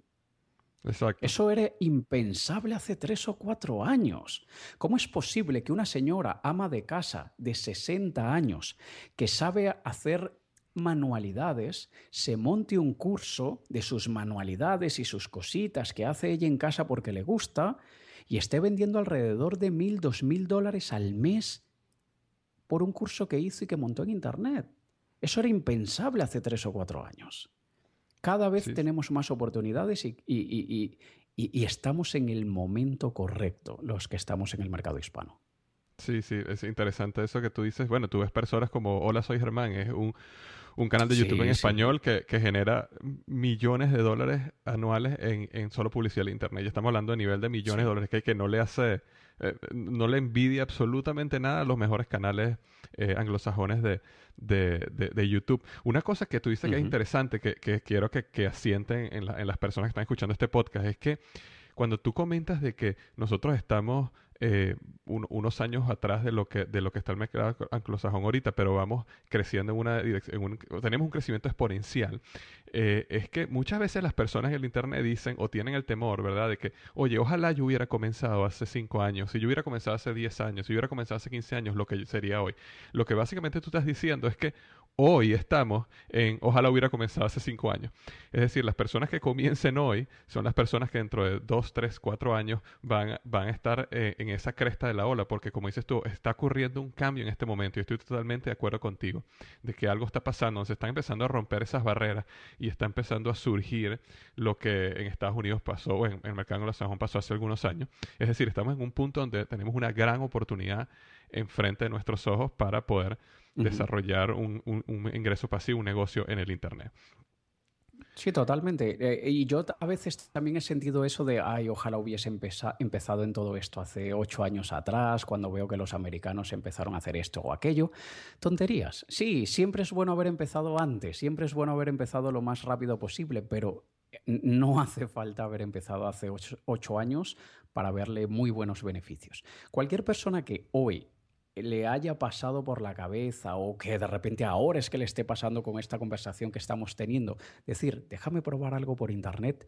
Exacto. Eso era impensable hace tres o cuatro años. ¿Cómo es posible que una señora ama de casa de 60 años que sabe hacer manualidades se monte un curso de sus manualidades y sus cositas que hace ella en casa porque le gusta y esté vendiendo alrededor de mil, dos mil dólares al mes por un curso que hizo y que montó en Internet. Eso era impensable hace tres o cuatro años. Cada vez tenemos más oportunidades y, estamos en el momento correcto los que estamos en el mercado hispano. Sí, sí, es interesante eso que tú dices. Bueno, tú ves personas como Hola, soy Germán, es un, un canal de YouTube en español que, genera millones de dólares anuales en, en, solo publicidad en Internet. Y estamos hablando de nivel de millones de dólares que, que no le hace eh, no le envidia absolutamente nada a los mejores canales eh, anglosajones de, de, YouTube. Una cosa que tú dices que es interesante, que, que quiero que, que asienten en, en las personas que están escuchando este podcast, es que cuando tú comentas de que nosotros estamos eh, unos años atrás de lo que de lo que está el mercado anglosajón ahorita, pero vamos creciendo en una dirección, tenemos un crecimiento exponencial. Eh, es que muchas veces las personas en el internet dicen o tienen el temor, ¿verdad? De que, oye, ojalá yo hubiera comenzado hace 5 años, si yo hubiera comenzado hace 10 años, si yo hubiera comenzado hace 15 años, lo que sería hoy. Lo que básicamente tú estás diciendo es que hoy estamos en ojalá hubiera comenzado hace cinco años. Es decir, las personas que comiencen hoy son las personas que dentro de dos, tres, cuatro años van, van a estar eh, en esa cresta de la ola, porque como dices tú, está ocurriendo un cambio en este momento y estoy totalmente de acuerdo contigo de que algo está pasando, se están empezando a romper esas barreras y está empezando a surgir lo que en Estados Unidos pasó, o en, el mercado anglosajón pasó hace algunos años. Es decir, estamos en un punto donde tenemos una gran oportunidad enfrente de nuestros ojos para poder desarrollar un, ingreso pasivo, un negocio en el Internet. Sí, totalmente. Eh, y yo a veces también he sentido eso de, ay, ojalá hubiese empezado en todo esto hace ocho años atrás, cuando veo que los americanos empezaron a hacer esto o aquello. Tonterías. Sí, siempre es bueno haber empezado antes, siempre es bueno haber empezado lo más rápido posible, pero no hace falta haber empezado hace ocho años para verle muy buenos beneficios. Cualquier persona que hoy le haya pasado por la cabeza o que de repente ahora es que le esté pasando con esta conversación que estamos teniendo, decir, déjame probar algo por internet,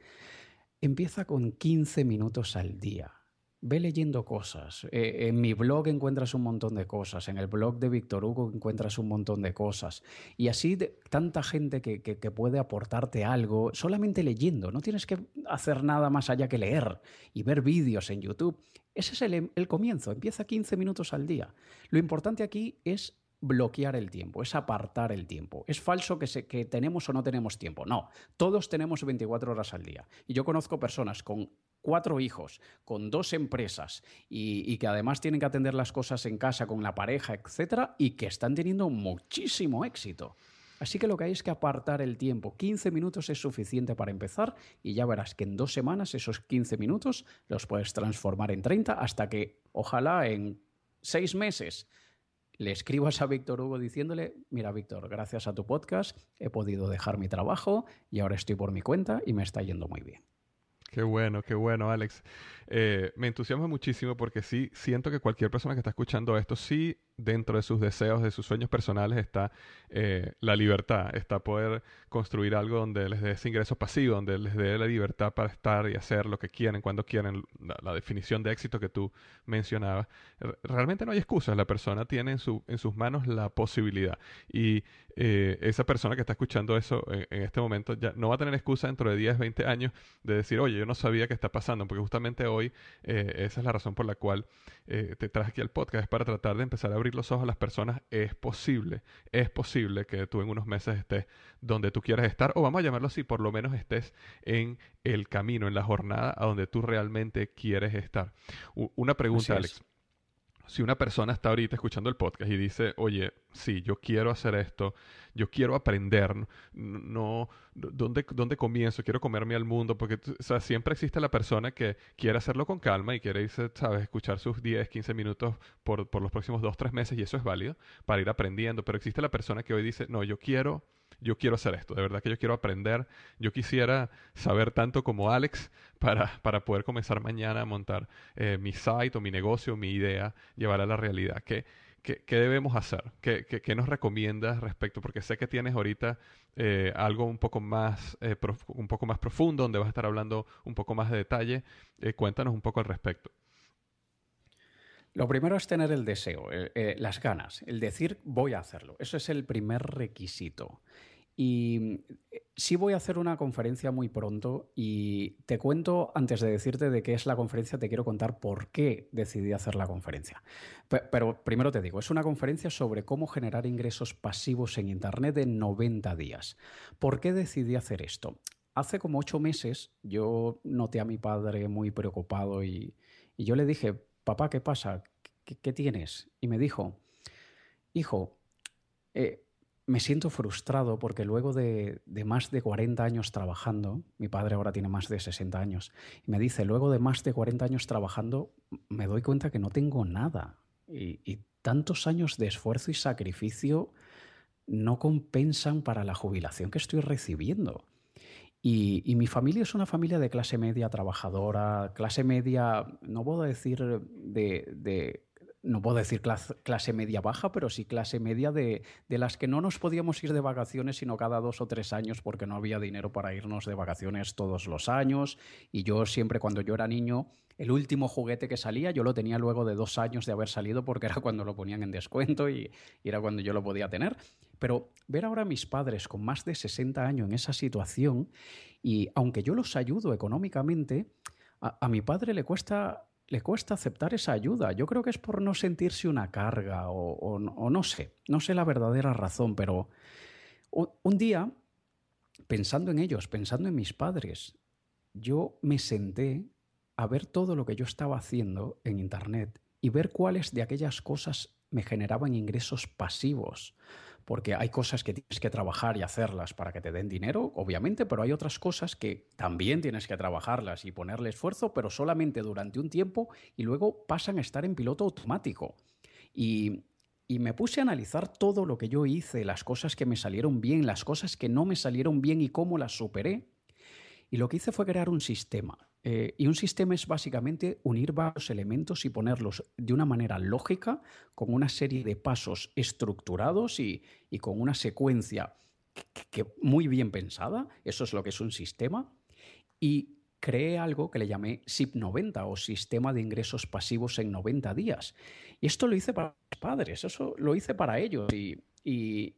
empieza con 15 minutos al día. Ve leyendo cosas. Eh, en mi blog encuentras un montón de cosas. En el blog de Víctor Hugo encuentras un montón de cosas. Y así tanta gente que, puede aportarte algo solamente leyendo. No tienes que hacer nada más allá que leer y ver vídeos en YouTube. Ese es el, el comienzo. Empieza 15 minutos al día. Lo importante aquí es bloquear el tiempo, es apartar el tiempo. Es falso que, que tenemos o no tenemos tiempo. No, todos tenemos 24 horas al día. Y yo conozco personas con cuatro hijos, con dos empresas y, y, que además tienen que atender las cosas en casa con la pareja, etcétera, y que están teniendo muchísimo éxito. Así que lo que hay es que apartar el tiempo. 15 minutos es suficiente para empezar y ya verás que en dos semanas esos 15 minutos los puedes transformar en 30 hasta que, ojalá en seis meses, le escribas a Víctor Hugo diciéndole, mira Víctor, gracias a tu podcast he podido dejar mi trabajo y ahora estoy por mi cuenta y me está yendo muy bien. Qué bueno, qué bueno, Alex. Eh, me entusiasma muchísimo porque sí siento que cualquier persona que está escuchando esto sí dentro de sus deseos, de sus sueños personales, está eh, la libertad, está poder construir algo donde les dé ese ingreso pasivo, donde les dé la libertad para estar y hacer lo que quieren, cuando quieren, la, definición de éxito que tú mencionabas. Realmente no hay excusas, la persona tiene en, su, en sus manos la posibilidad. Y eh, esa persona que está escuchando eso en, este momento ya no va a tener excusa dentro de 10, 20 años de decir, oye, yo no sabía qué está pasando, porque justamente hoy eh, esa es la razón por la cual te traje aquí al podcast, es para tratar de empezar a abrir los ojos a las personas, es posible, es posible que tú en unos meses estés donde tú quieras estar, o vamos a llamarlo así, por lo menos estés en el camino, en la jornada a donde tú realmente quieres estar. una pregunta, Alex si una persona está ahorita escuchando el podcast y dice, oye, sí, yo quiero hacer esto, yo quiero aprender, no, ¿dónde, ¿dónde comienzo? Quiero comerme al mundo, porque siempre existe la persona que quiere hacerlo con calma y quiere, sabes, escuchar sus 10, 15 minutos por, por los próximos 2, 3 meses y eso es válido para ir aprendiendo, pero existe la persona que hoy dice, no, yo quiero yo quiero hacer esto, de verdad que yo quiero aprender, yo quisiera saber tanto como Alex para, para poder comenzar mañana a montar eh, mi site o mi negocio, mi idea, llevar a la realidad. ¿Qué, qué, qué debemos hacer? ¿Qué, ¿Qué, nos recomiendas respecto? Porque sé que tienes ahorita eh, algo un poco, más, eh, un poco más profundo, donde vas a estar hablando un poco más de detalle. cuéntanos un poco al respecto. Lo primero es tener el deseo, las ganas, el decir voy a hacerlo. Eso es el primer requisito. Y eh, sí voy a hacer una conferencia muy pronto y te cuento, antes de decirte de qué es la conferencia, te quiero contar por qué decidí hacer la conferencia. Pero primero te digo, es una conferencia sobre cómo generar ingresos pasivos en Internet en 90 días. ¿Por qué decidí hacer esto? Hace como ocho meses yo noté a mi padre muy preocupado y, yo le dije, papá, ¿qué pasa? ¿Qué, tienes? Y me dijo, hijo, eh, me siento frustrado porque luego de, más de 40 años trabajando, mi padre ahora tiene más de 60 años, y me dice, luego de más de 40 años trabajando, me doy cuenta que no tengo nada. Y, tantos años de esfuerzo y sacrificio no compensan para la jubilación que estoy recibiendo. Y, mi familia es una familia de clase media trabajadora, clase media, no puedo decir de no puedo decir clase, media baja, pero sí clase media de, de, las que no nos podíamos ir de vacaciones sino cada dos o tres años porque no había dinero para irnos de vacaciones todos los años. Y yo siempre cuando yo era niño, el último juguete que salía yo lo tenía luego de dos años de haber salido porque era cuando lo ponían en descuento y, era cuando yo lo podía tener. Pero ver ahora a mis padres con más de 60 años en esa situación y aunque yo los ayudo económicamente, a mi padre le cuesta le cuesta aceptar esa ayuda. Yo creo que es por no sentirse una carga o, no sé, no sé la verdadera razón, pero un día, pensando en ellos, pensando en mis padres, yo me senté a ver todo lo que yo estaba haciendo en Internet y ver cuáles de aquellas cosas me generaban ingresos pasivos porque hay cosas que tienes que trabajar y hacerlas para que te den dinero, obviamente, pero hay otras cosas que también tienes que trabajarlas y ponerle esfuerzo, pero solamente durante un tiempo y luego pasan a estar en piloto automático. Y, me puse a analizar todo lo que yo hice, las cosas que me salieron bien, las cosas que no me salieron bien y cómo las superé. Y lo que hice fue crear un sistema. Eh, y un sistema es básicamente unir varios elementos y ponerlos de una manera lógica, con una serie de pasos estructurados y, con una secuencia que, muy bien pensada. Eso es lo que es un sistema. Y creé algo que le llamé SIP 90 o Sistema de Ingresos Pasivos en 90 días. Y esto lo hice para mis padres, eso lo hice para ellos. y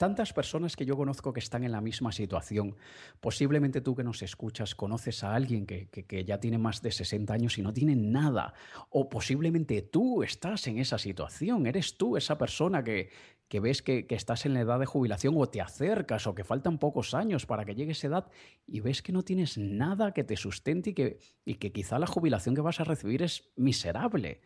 tantas personas que yo conozco que están en la misma situación. Posiblemente tú que nos escuchas conoces a alguien que, ya tiene más de 60 años y no tiene nada. O posiblemente tú estás en esa situación. Eres tú esa persona que, ves que, estás en la edad de jubilación o te acercas o que faltan pocos años para que llegue esa edad y ves que no tienes nada que te sustente y que, y que quizá la jubilación que vas a recibir es miserable.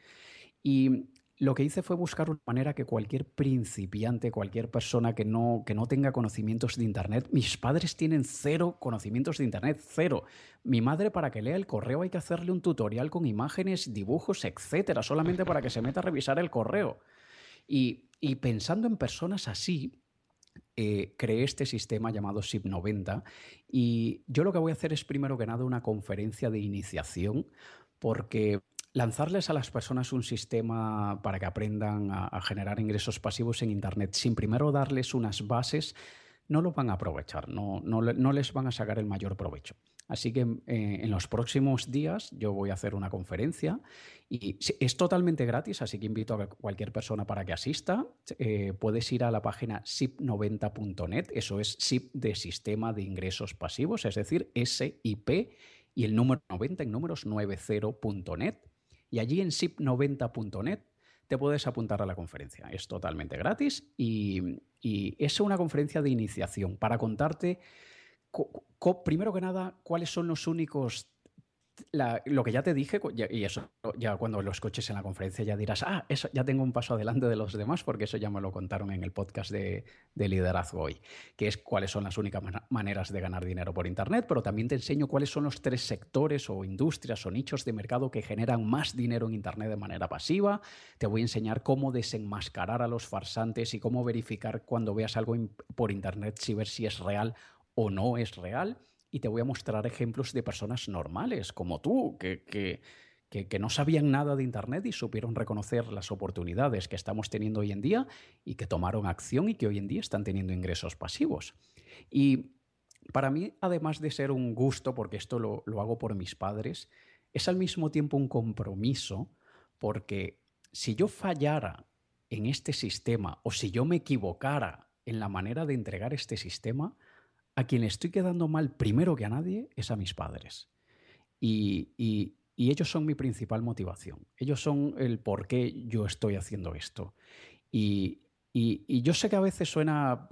Y lo que hice fue buscar una manera que cualquier principiante, cualquier persona que no, que no tenga conocimientos de Internet, mis padres tienen cero conocimientos de Internet, cero. Mi madre para que lea el correo hay que hacerle un tutorial con imágenes, dibujos, etcétera, solamente para que se meta a revisar el correo. Y, pensando en personas así, eh, creé este sistema llamado SIP90 y yo lo que voy a hacer es primero que nada una conferencia de iniciación porque lanzarles a las personas un sistema para que aprendan a, generar ingresos pasivos en Internet sin primero darles unas bases, no lo van a aprovechar, no, no, les van a sacar el mayor provecho. Así que eh, en los próximos días yo voy a hacer una conferencia y es totalmente gratis, así que invito a cualquier persona para que asista. Eh, puedes ir a la página SIP90.net, eso es SIP de Sistema de Ingresos Pasivos, es decir, SIP y el número 90 en números 90.net y allí en sip90.net te puedes apuntar a la conferencia. Es totalmente gratis y, es una conferencia de iniciación para contarte, primero que nada, cuáles son los únicos lo que ya te dije, y eso ya cuando lo escuches en la conferencia ya dirás, ah, eso ya tengo un paso adelante de los demás, porque eso ya me lo contaron en el podcast de, liderazgo hoy, que es cuáles son las únicas maneras de ganar dinero por Internet, pero también te enseño cuáles son los tres sectores o industrias o nichos de mercado que generan más dinero en Internet de manera pasiva. Te voy a enseñar cómo desenmascarar a los farsantes y cómo verificar cuando veas algo por Internet si ver si es real o no es real y te voy a mostrar ejemplos de personas normales como tú, que, que, no sabían nada de Internet y supieron reconocer las oportunidades que estamos teniendo hoy en día y que tomaron acción y que hoy en día están teniendo ingresos pasivos. Y para mí, además de ser un gusto, porque esto lo, lo hago por mis padres, es al mismo tiempo un compromiso, porque si yo fallara en este sistema o si yo me equivocara en la manera de entregar este sistema, a quien estoy quedando mal primero que a nadie es a mis padres. Y, y, ellos son mi principal motivación. Ellos son el por qué yo estoy haciendo esto. Y, y yo sé que a veces suena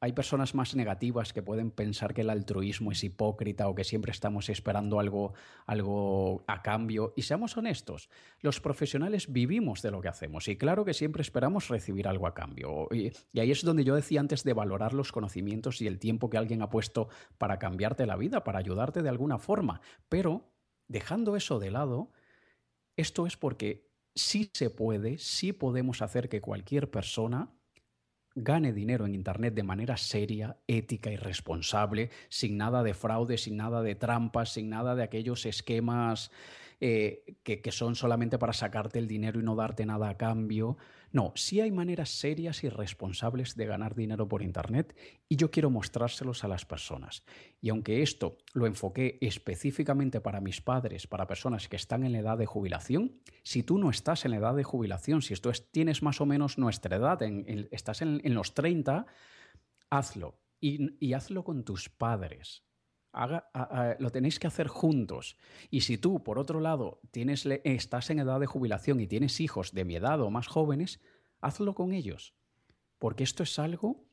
hay personas más negativas que pueden pensar que el altruismo es hipócrita o que siempre estamos esperando algo, algo a cambio. Y seamos honestos, los profesionales vivimos de lo que hacemos y claro que siempre esperamos recibir algo a cambio. Y, y ahí es donde yo decía antes de valorar los conocimientos y el tiempo que alguien ha puesto para cambiarte la vida, para ayudarte de alguna forma. Pero dejando eso de lado, esto es porque sí se puede, sí podemos hacer que cualquier persona gane dinero en Internet de manera seria, ética y responsable, sin nada de fraude, sin nada de trampas, sin nada de aquellos esquemas eh, que, que, son solamente para sacarte el dinero y no darte nada a cambio. No, sí hay maneras serias y responsables de ganar dinero por Internet y yo quiero mostrárselos a las personas. Y aunque esto lo enfoqué específicamente para mis padres, para personas que están en la edad de jubilación, si tú no estás en la edad de jubilación, si tú tienes más o menos nuestra edad, estás en, los 30, hazlo. y hazlo con tus padres lo tenéis que hacer juntos. Y si tú, por otro lado, tienes, estás en edad de jubilación y tienes hijos de mi edad o más jóvenes, hazlo con ellos. Porque esto es algo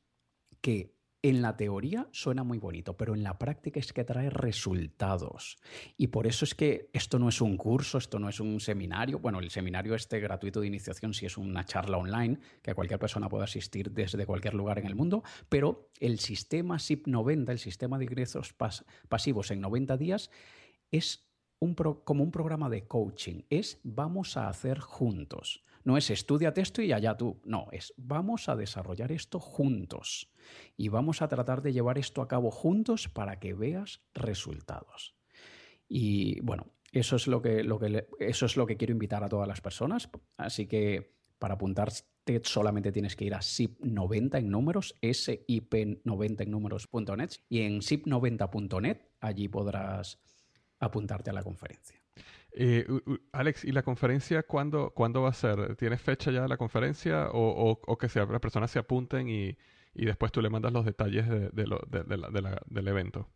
que en la teoría suena muy bonito, pero en la práctica es que trae resultados. Y por eso es que esto no es un curso, esto no es un seminario. Bueno, el seminario este gratuito de iniciación sí es una charla online que cualquier persona puede asistir desde cualquier lugar en el mundo, pero el sistema SIP 90, el sistema de ingresos pasivos en 90 días, es como un programa de coaching. Es vamos a hacer juntos. No es estudiate esto y allá tú. No, es vamos a desarrollar esto juntos. Y vamos a tratar de llevar esto a cabo juntos para que veas resultados. Y bueno, eso es lo que, eso es lo que quiero invitar a todas las personas. Así que para apuntarte solamente tienes que ir a SIP90 en números, SIP90 en números.net y en SIP90.net allí podrás apuntarte a la conferencia. Eh, Alex, ¿y la conferencia cuándo, cuándo va a ser? ¿Tienes fecha ya la conferencia o, o, que sea, las personas se apunten y, y, después tú le mandas los detalles de, del evento?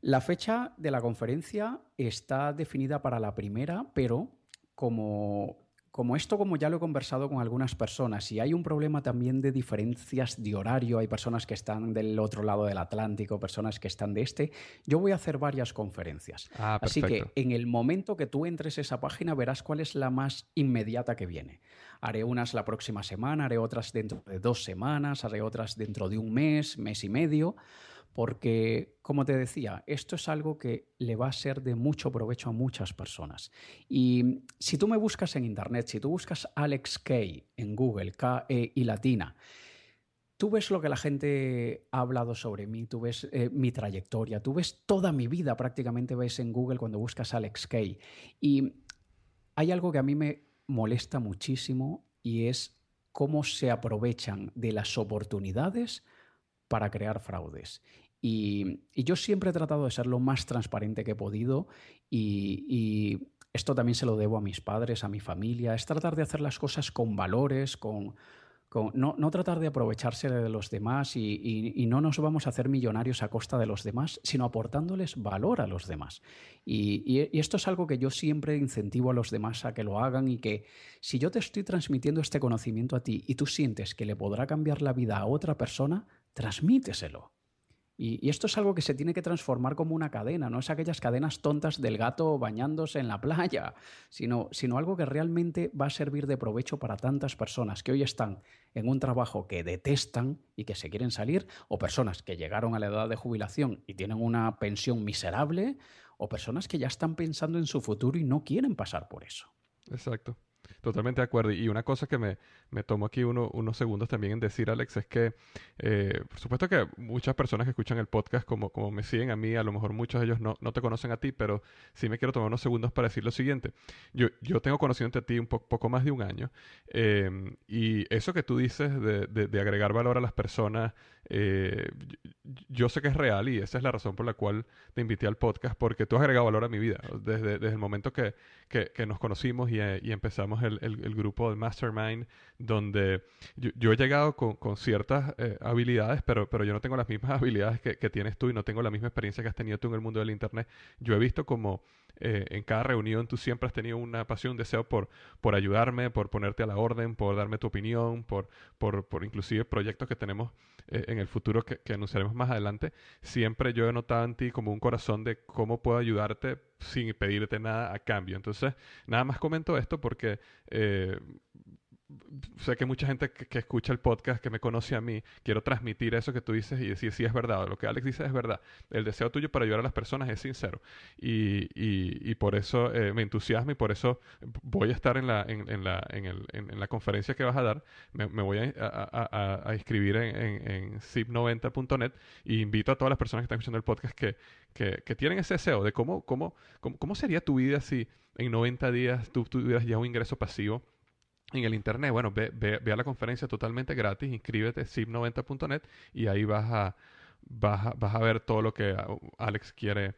La fecha de la conferencia está definida para la primera, pero como como esto, como ya lo he conversado con algunas personas, y hay un problema también de diferencias de horario, hay personas que están del otro lado del Atlántico, personas que están de este, yo voy a hacer varias conferencias. Ah, Así que en el momento que tú entres a esa página verás cuál es la más inmediata que viene. Haré unas la próxima semana, haré otras dentro de dos semanas, haré otras dentro de un mes, mes y medio porque, como te decía, esto es algo que le va a ser de mucho provecho a muchas personas. Y si tú me buscas en Internet, si tú buscas Alex Kay en Google, K-E y latina, tú ves lo que la gente ha hablado sobre mí, tú ves eh, mi trayectoria, tú ves toda mi vida prácticamente ves en Google cuando buscas Alex Kay. Y hay algo que a mí me molesta muchísimo y es cómo se aprovechan de las oportunidades para crear fraudes. Y, yo siempre he tratado de ser lo más transparente que he podido y, esto también se lo debo a mis padres, a mi familia, es tratar de hacer las cosas con valores, con, no, tratar de aprovecharse de los demás y, no nos vamos a hacer millonarios a costa de los demás, sino aportándoles valor a los demás. Y, esto es algo que yo siempre incentivo a los demás a que lo hagan y que si yo te estoy transmitiendo este conocimiento a ti y tú sientes que le podrá cambiar la vida a otra persona, transmíteselo. Y, esto es algo que se tiene que transformar como una cadena, no es aquellas cadenas tontas del gato bañándose en la playa, sino, sino algo que realmente va a servir de provecho para tantas personas que hoy están en un trabajo que detestan y que se quieren salir, o personas que llegaron a la edad de jubilación y tienen una pensión miserable, o personas que ya están pensando en su futuro y no quieren pasar por eso. Exacto. Totalmente de acuerdo. Y una cosa que me, me tomo aquí unos segundos también en decir, Alex, es que, eh, por supuesto que muchas personas que escuchan el podcast, como, como me siguen a mí, a lo mejor muchos de ellos no, no te conocen a ti, pero sí me quiero tomar unos segundos para decir lo siguiente. Yo, yo tengo conocido a ti un poco más de un año, eh, y eso que tú dices de, de, agregar valor a las personas, eh, yo sé que es real y esa es la razón por la cual te invité al podcast, porque tú has agregado valor a mi vida. Desde, desde el momento que, que, que nos conocimos y, y empezamos el, el, grupo de Mastermind, donde yo, he llegado con, con ciertas eh, habilidades, pero, pero yo no tengo las mismas habilidades que, que, tienes tú y no tengo la misma experiencia que has tenido tú en el mundo del Internet. Yo he visto como eh, en cada reunión tú siempre has tenido una pasión, un deseo por, por ayudarme, por ponerte a la orden, por darme tu opinión, por, por, por inclusive proyectos que tenemos eh, en el futuro que, anunciaremos más adelante. Siempre yo he notado en ti como un corazón de cómo puedo ayudarte sin pedirte nada a cambio. Entonces, nada más comento esto porque sé que mucha gente que, escucha el podcast, que me conoce a mí, quiero transmitir eso que tú dices y decir si es verdad. Lo que Alex dice es verdad. El deseo tuyo para ayudar a las personas es sincero. Y, y, por eso eh, me entusiasma y por eso voy a estar en la, en, en la, en, el, en, la conferencia que vas a dar. Me, voy a, a, a, inscribir en, en, zip90.net y invito a todas las personas que están escuchando el podcast que, que, que tienen ese deseo de cómo, cómo, cómo, cómo sería tu vida si en 90 días tú tuvieras ya un ingreso pasivo en el internet. Bueno, ve, ve, a la conferencia totalmente gratis, inscríbete zip90.net y ahí vas a, vas a, vas a ver todo lo que Alex quiere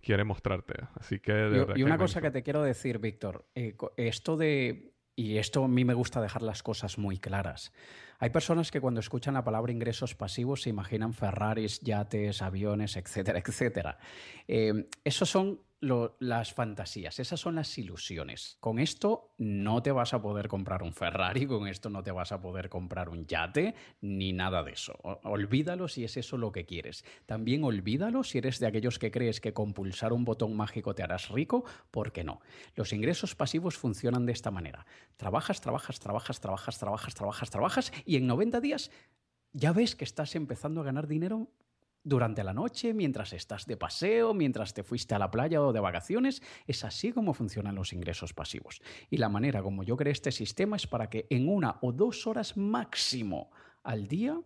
quiere mostrarte. Así que de y, y una cosa que te quiero decir, Víctor, eh, esto de y esto a mí me gusta dejar las cosas muy claras. Hay personas que cuando escuchan la palabra ingresos pasivos se imaginan Ferraris, yates, aviones, etcétera, etcétera. Eh, esos son las fantasías, esas son las ilusiones. Con esto no te vas a poder comprar un Ferrari, con esto no te vas a poder comprar un yate, ni nada de eso. Olvídalo si es eso lo que quieres. También olvídalo si eres de aquellos que crees que con pulsar un botón mágico te harás rico, porque no. Los ingresos pasivos funcionan de esta manera. Trabajas, trabajas, trabajas, trabajas, trabajas, trabajas, trabajas, y en 90 días ya ves que estás empezando a ganar dinero durante la noche, mientras estás de paseo, mientras te fuiste a la playa o de vacaciones. Es así como funcionan los ingresos pasivos. Y la manera como yo creé este sistema es para que en una o dos horas máximo al día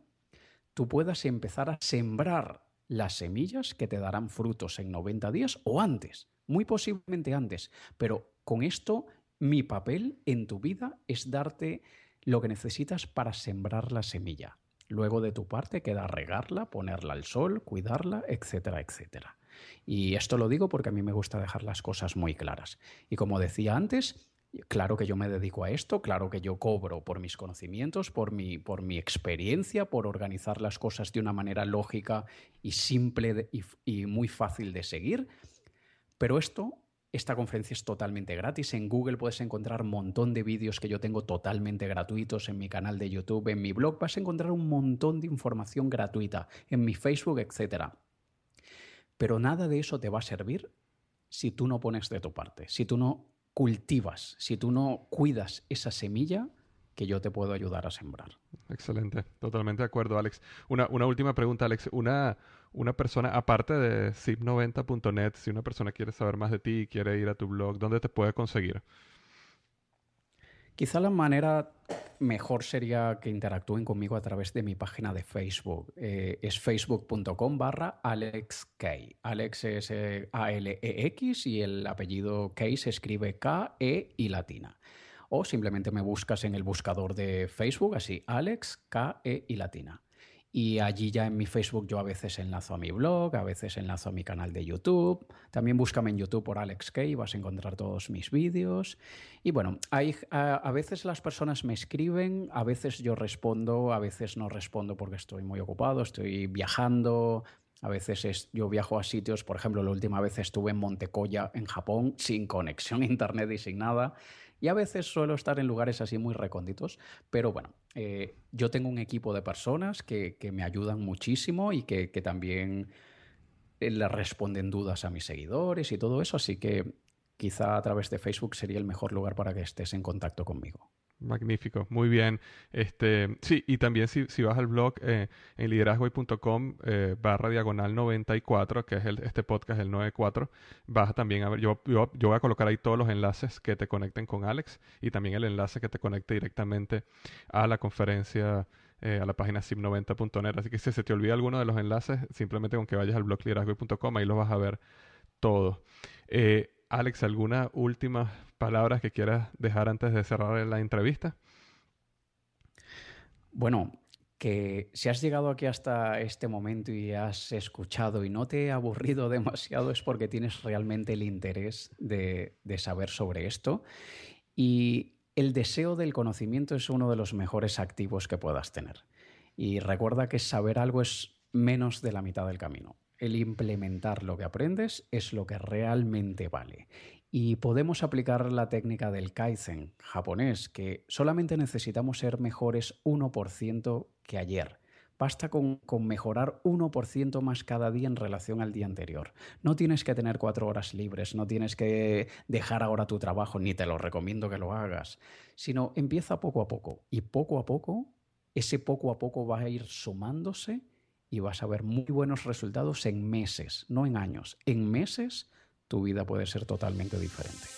tú puedas empezar a sembrar las semillas que te darán frutos en 90 días o antes, muy posiblemente antes. Pero con esto, mi papel en tu vida es darte lo que necesitas para sembrar la semilla. Luego de tu parte queda regarla, ponerla al sol, cuidarla, etcétera, etcétera. Y esto lo digo porque a mí me gusta dejar las cosas muy claras. Y como decía antes, Claro que yo me dedico a esto, claro que yo cobro por mis conocimientos, por mi, por mi experiencia, por organizar las cosas de una manera lógica y simple y, muy fácil de seguir. Pero esto, esta conferencia es totalmente gratis. En Google puedes encontrar un montón de vídeos que yo tengo totalmente gratuitos en mi canal de YouTube, en mi blog. Vas a encontrar un montón de información gratuita en mi Facebook, etc. Pero nada de eso te va a servir si tú no pones de tu parte, si tú no cultivas, si tú no cuidas esa semilla, que yo te puedo ayudar a sembrar. Excelente, totalmente de acuerdo, Alex. Una, una última pregunta, Alex. Una, una persona, aparte de zip90.net, si una persona quiere saber más de ti quiere ir a tu blog, ¿dónde te puede conseguir? Quizá la manera mejor sería que interactúen conmigo a través de mi página de Facebook. Eh, es facebook.com barra AlexK. Alex es eh, A-L-E-X y el apellido K se escribe K-E y latina. O simplemente me buscas en el buscador de Facebook, así, Alex, K-E y latina. Y allí ya en mi Facebook yo a veces enlazo a mi blog, a veces enlazo a mi canal de YouTube. También búscame en YouTube por Alex Kay, vas a encontrar todos mis vídeos. Y bueno, hay, a, veces las personas me escriben, a veces yo respondo, a veces no respondo porque estoy muy ocupado, estoy viajando. A veces es, yo viajo a sitios, por ejemplo, la última vez estuve en Montecoya, en Japón, sin conexión a internet y sin nada. Y a veces suelo estar en lugares así muy recónditos, pero bueno, eh, yo tengo un equipo de personas que, me ayudan muchísimo y que, también eh, le responden dudas a mis seguidores y todo eso, así que quizá a través de Facebook sería el mejor lugar para que estés en contacto conmigo. Magnífico, muy bien. Este, sí, y también si, si vas al blog eh, en liderazgoy.com eh, barra diagonal 94, que es el, este podcast, el 94, vas también a ver, yo, yo, voy a colocar ahí todos los enlaces que te conecten con Alex y también el enlace que te conecte directamente a la conferencia, eh, a la página sim90.net. Así que si se te olvida alguno de los enlaces, simplemente con que vayas al blog liderazgoy.com, ahí los vas a ver todos. Alex, ¿alguna última palabras que quieras dejar antes de cerrar la entrevista? Bueno, que si has llegado aquí hasta este momento y has escuchado y no te ha aburrido demasiado es porque tienes realmente el interés de, de saber sobre esto. Y el deseo del conocimiento es uno de los mejores activos que puedas tener. Y recuerda que saber algo es menos de la mitad del camino. El implementar lo que aprendes es lo que realmente vale. Y podemos aplicar la técnica del Kaizen japonés, que solamente necesitamos ser mejores 1% que ayer. Basta con, mejorar 1% más cada día en relación al día anterior. No tienes que tener cuatro horas libres, no tienes que dejar ahora tu trabajo, ni te lo recomiendo que lo hagas, sino empieza poco a poco. Y poco a poco, ese poco a poco va a ir sumándose y vas a ver muy buenos resultados en meses, no en años. En meses tu vida puede ser totalmente diferente.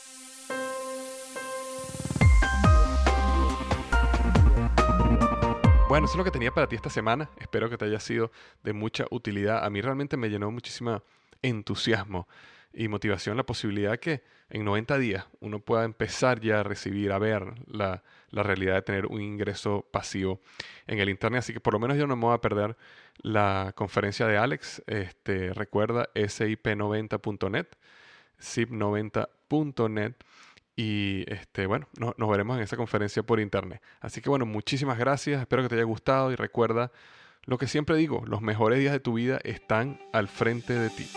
Bueno, eso es lo que tenía para ti esta semana. Espero que te haya sido de mucha utilidad. A mí realmente me llenó muchísimo entusiasmo y motivación la posibilidad que en 90 días uno pueda empezar ya a recibir, a ver la, la, realidad de tener un ingreso pasivo en el Internet. Así que por lo menos yo no me voy a perder la conferencia de Alex. Este, recuerda sip90.net zip90.net. Y este, bueno, nos veremos en esa conferencia por internet. Así que bueno, muchísimas gracias, espero que te haya gustado y recuerda lo que siempre digo, los mejores días de tu vida están al frente de ti.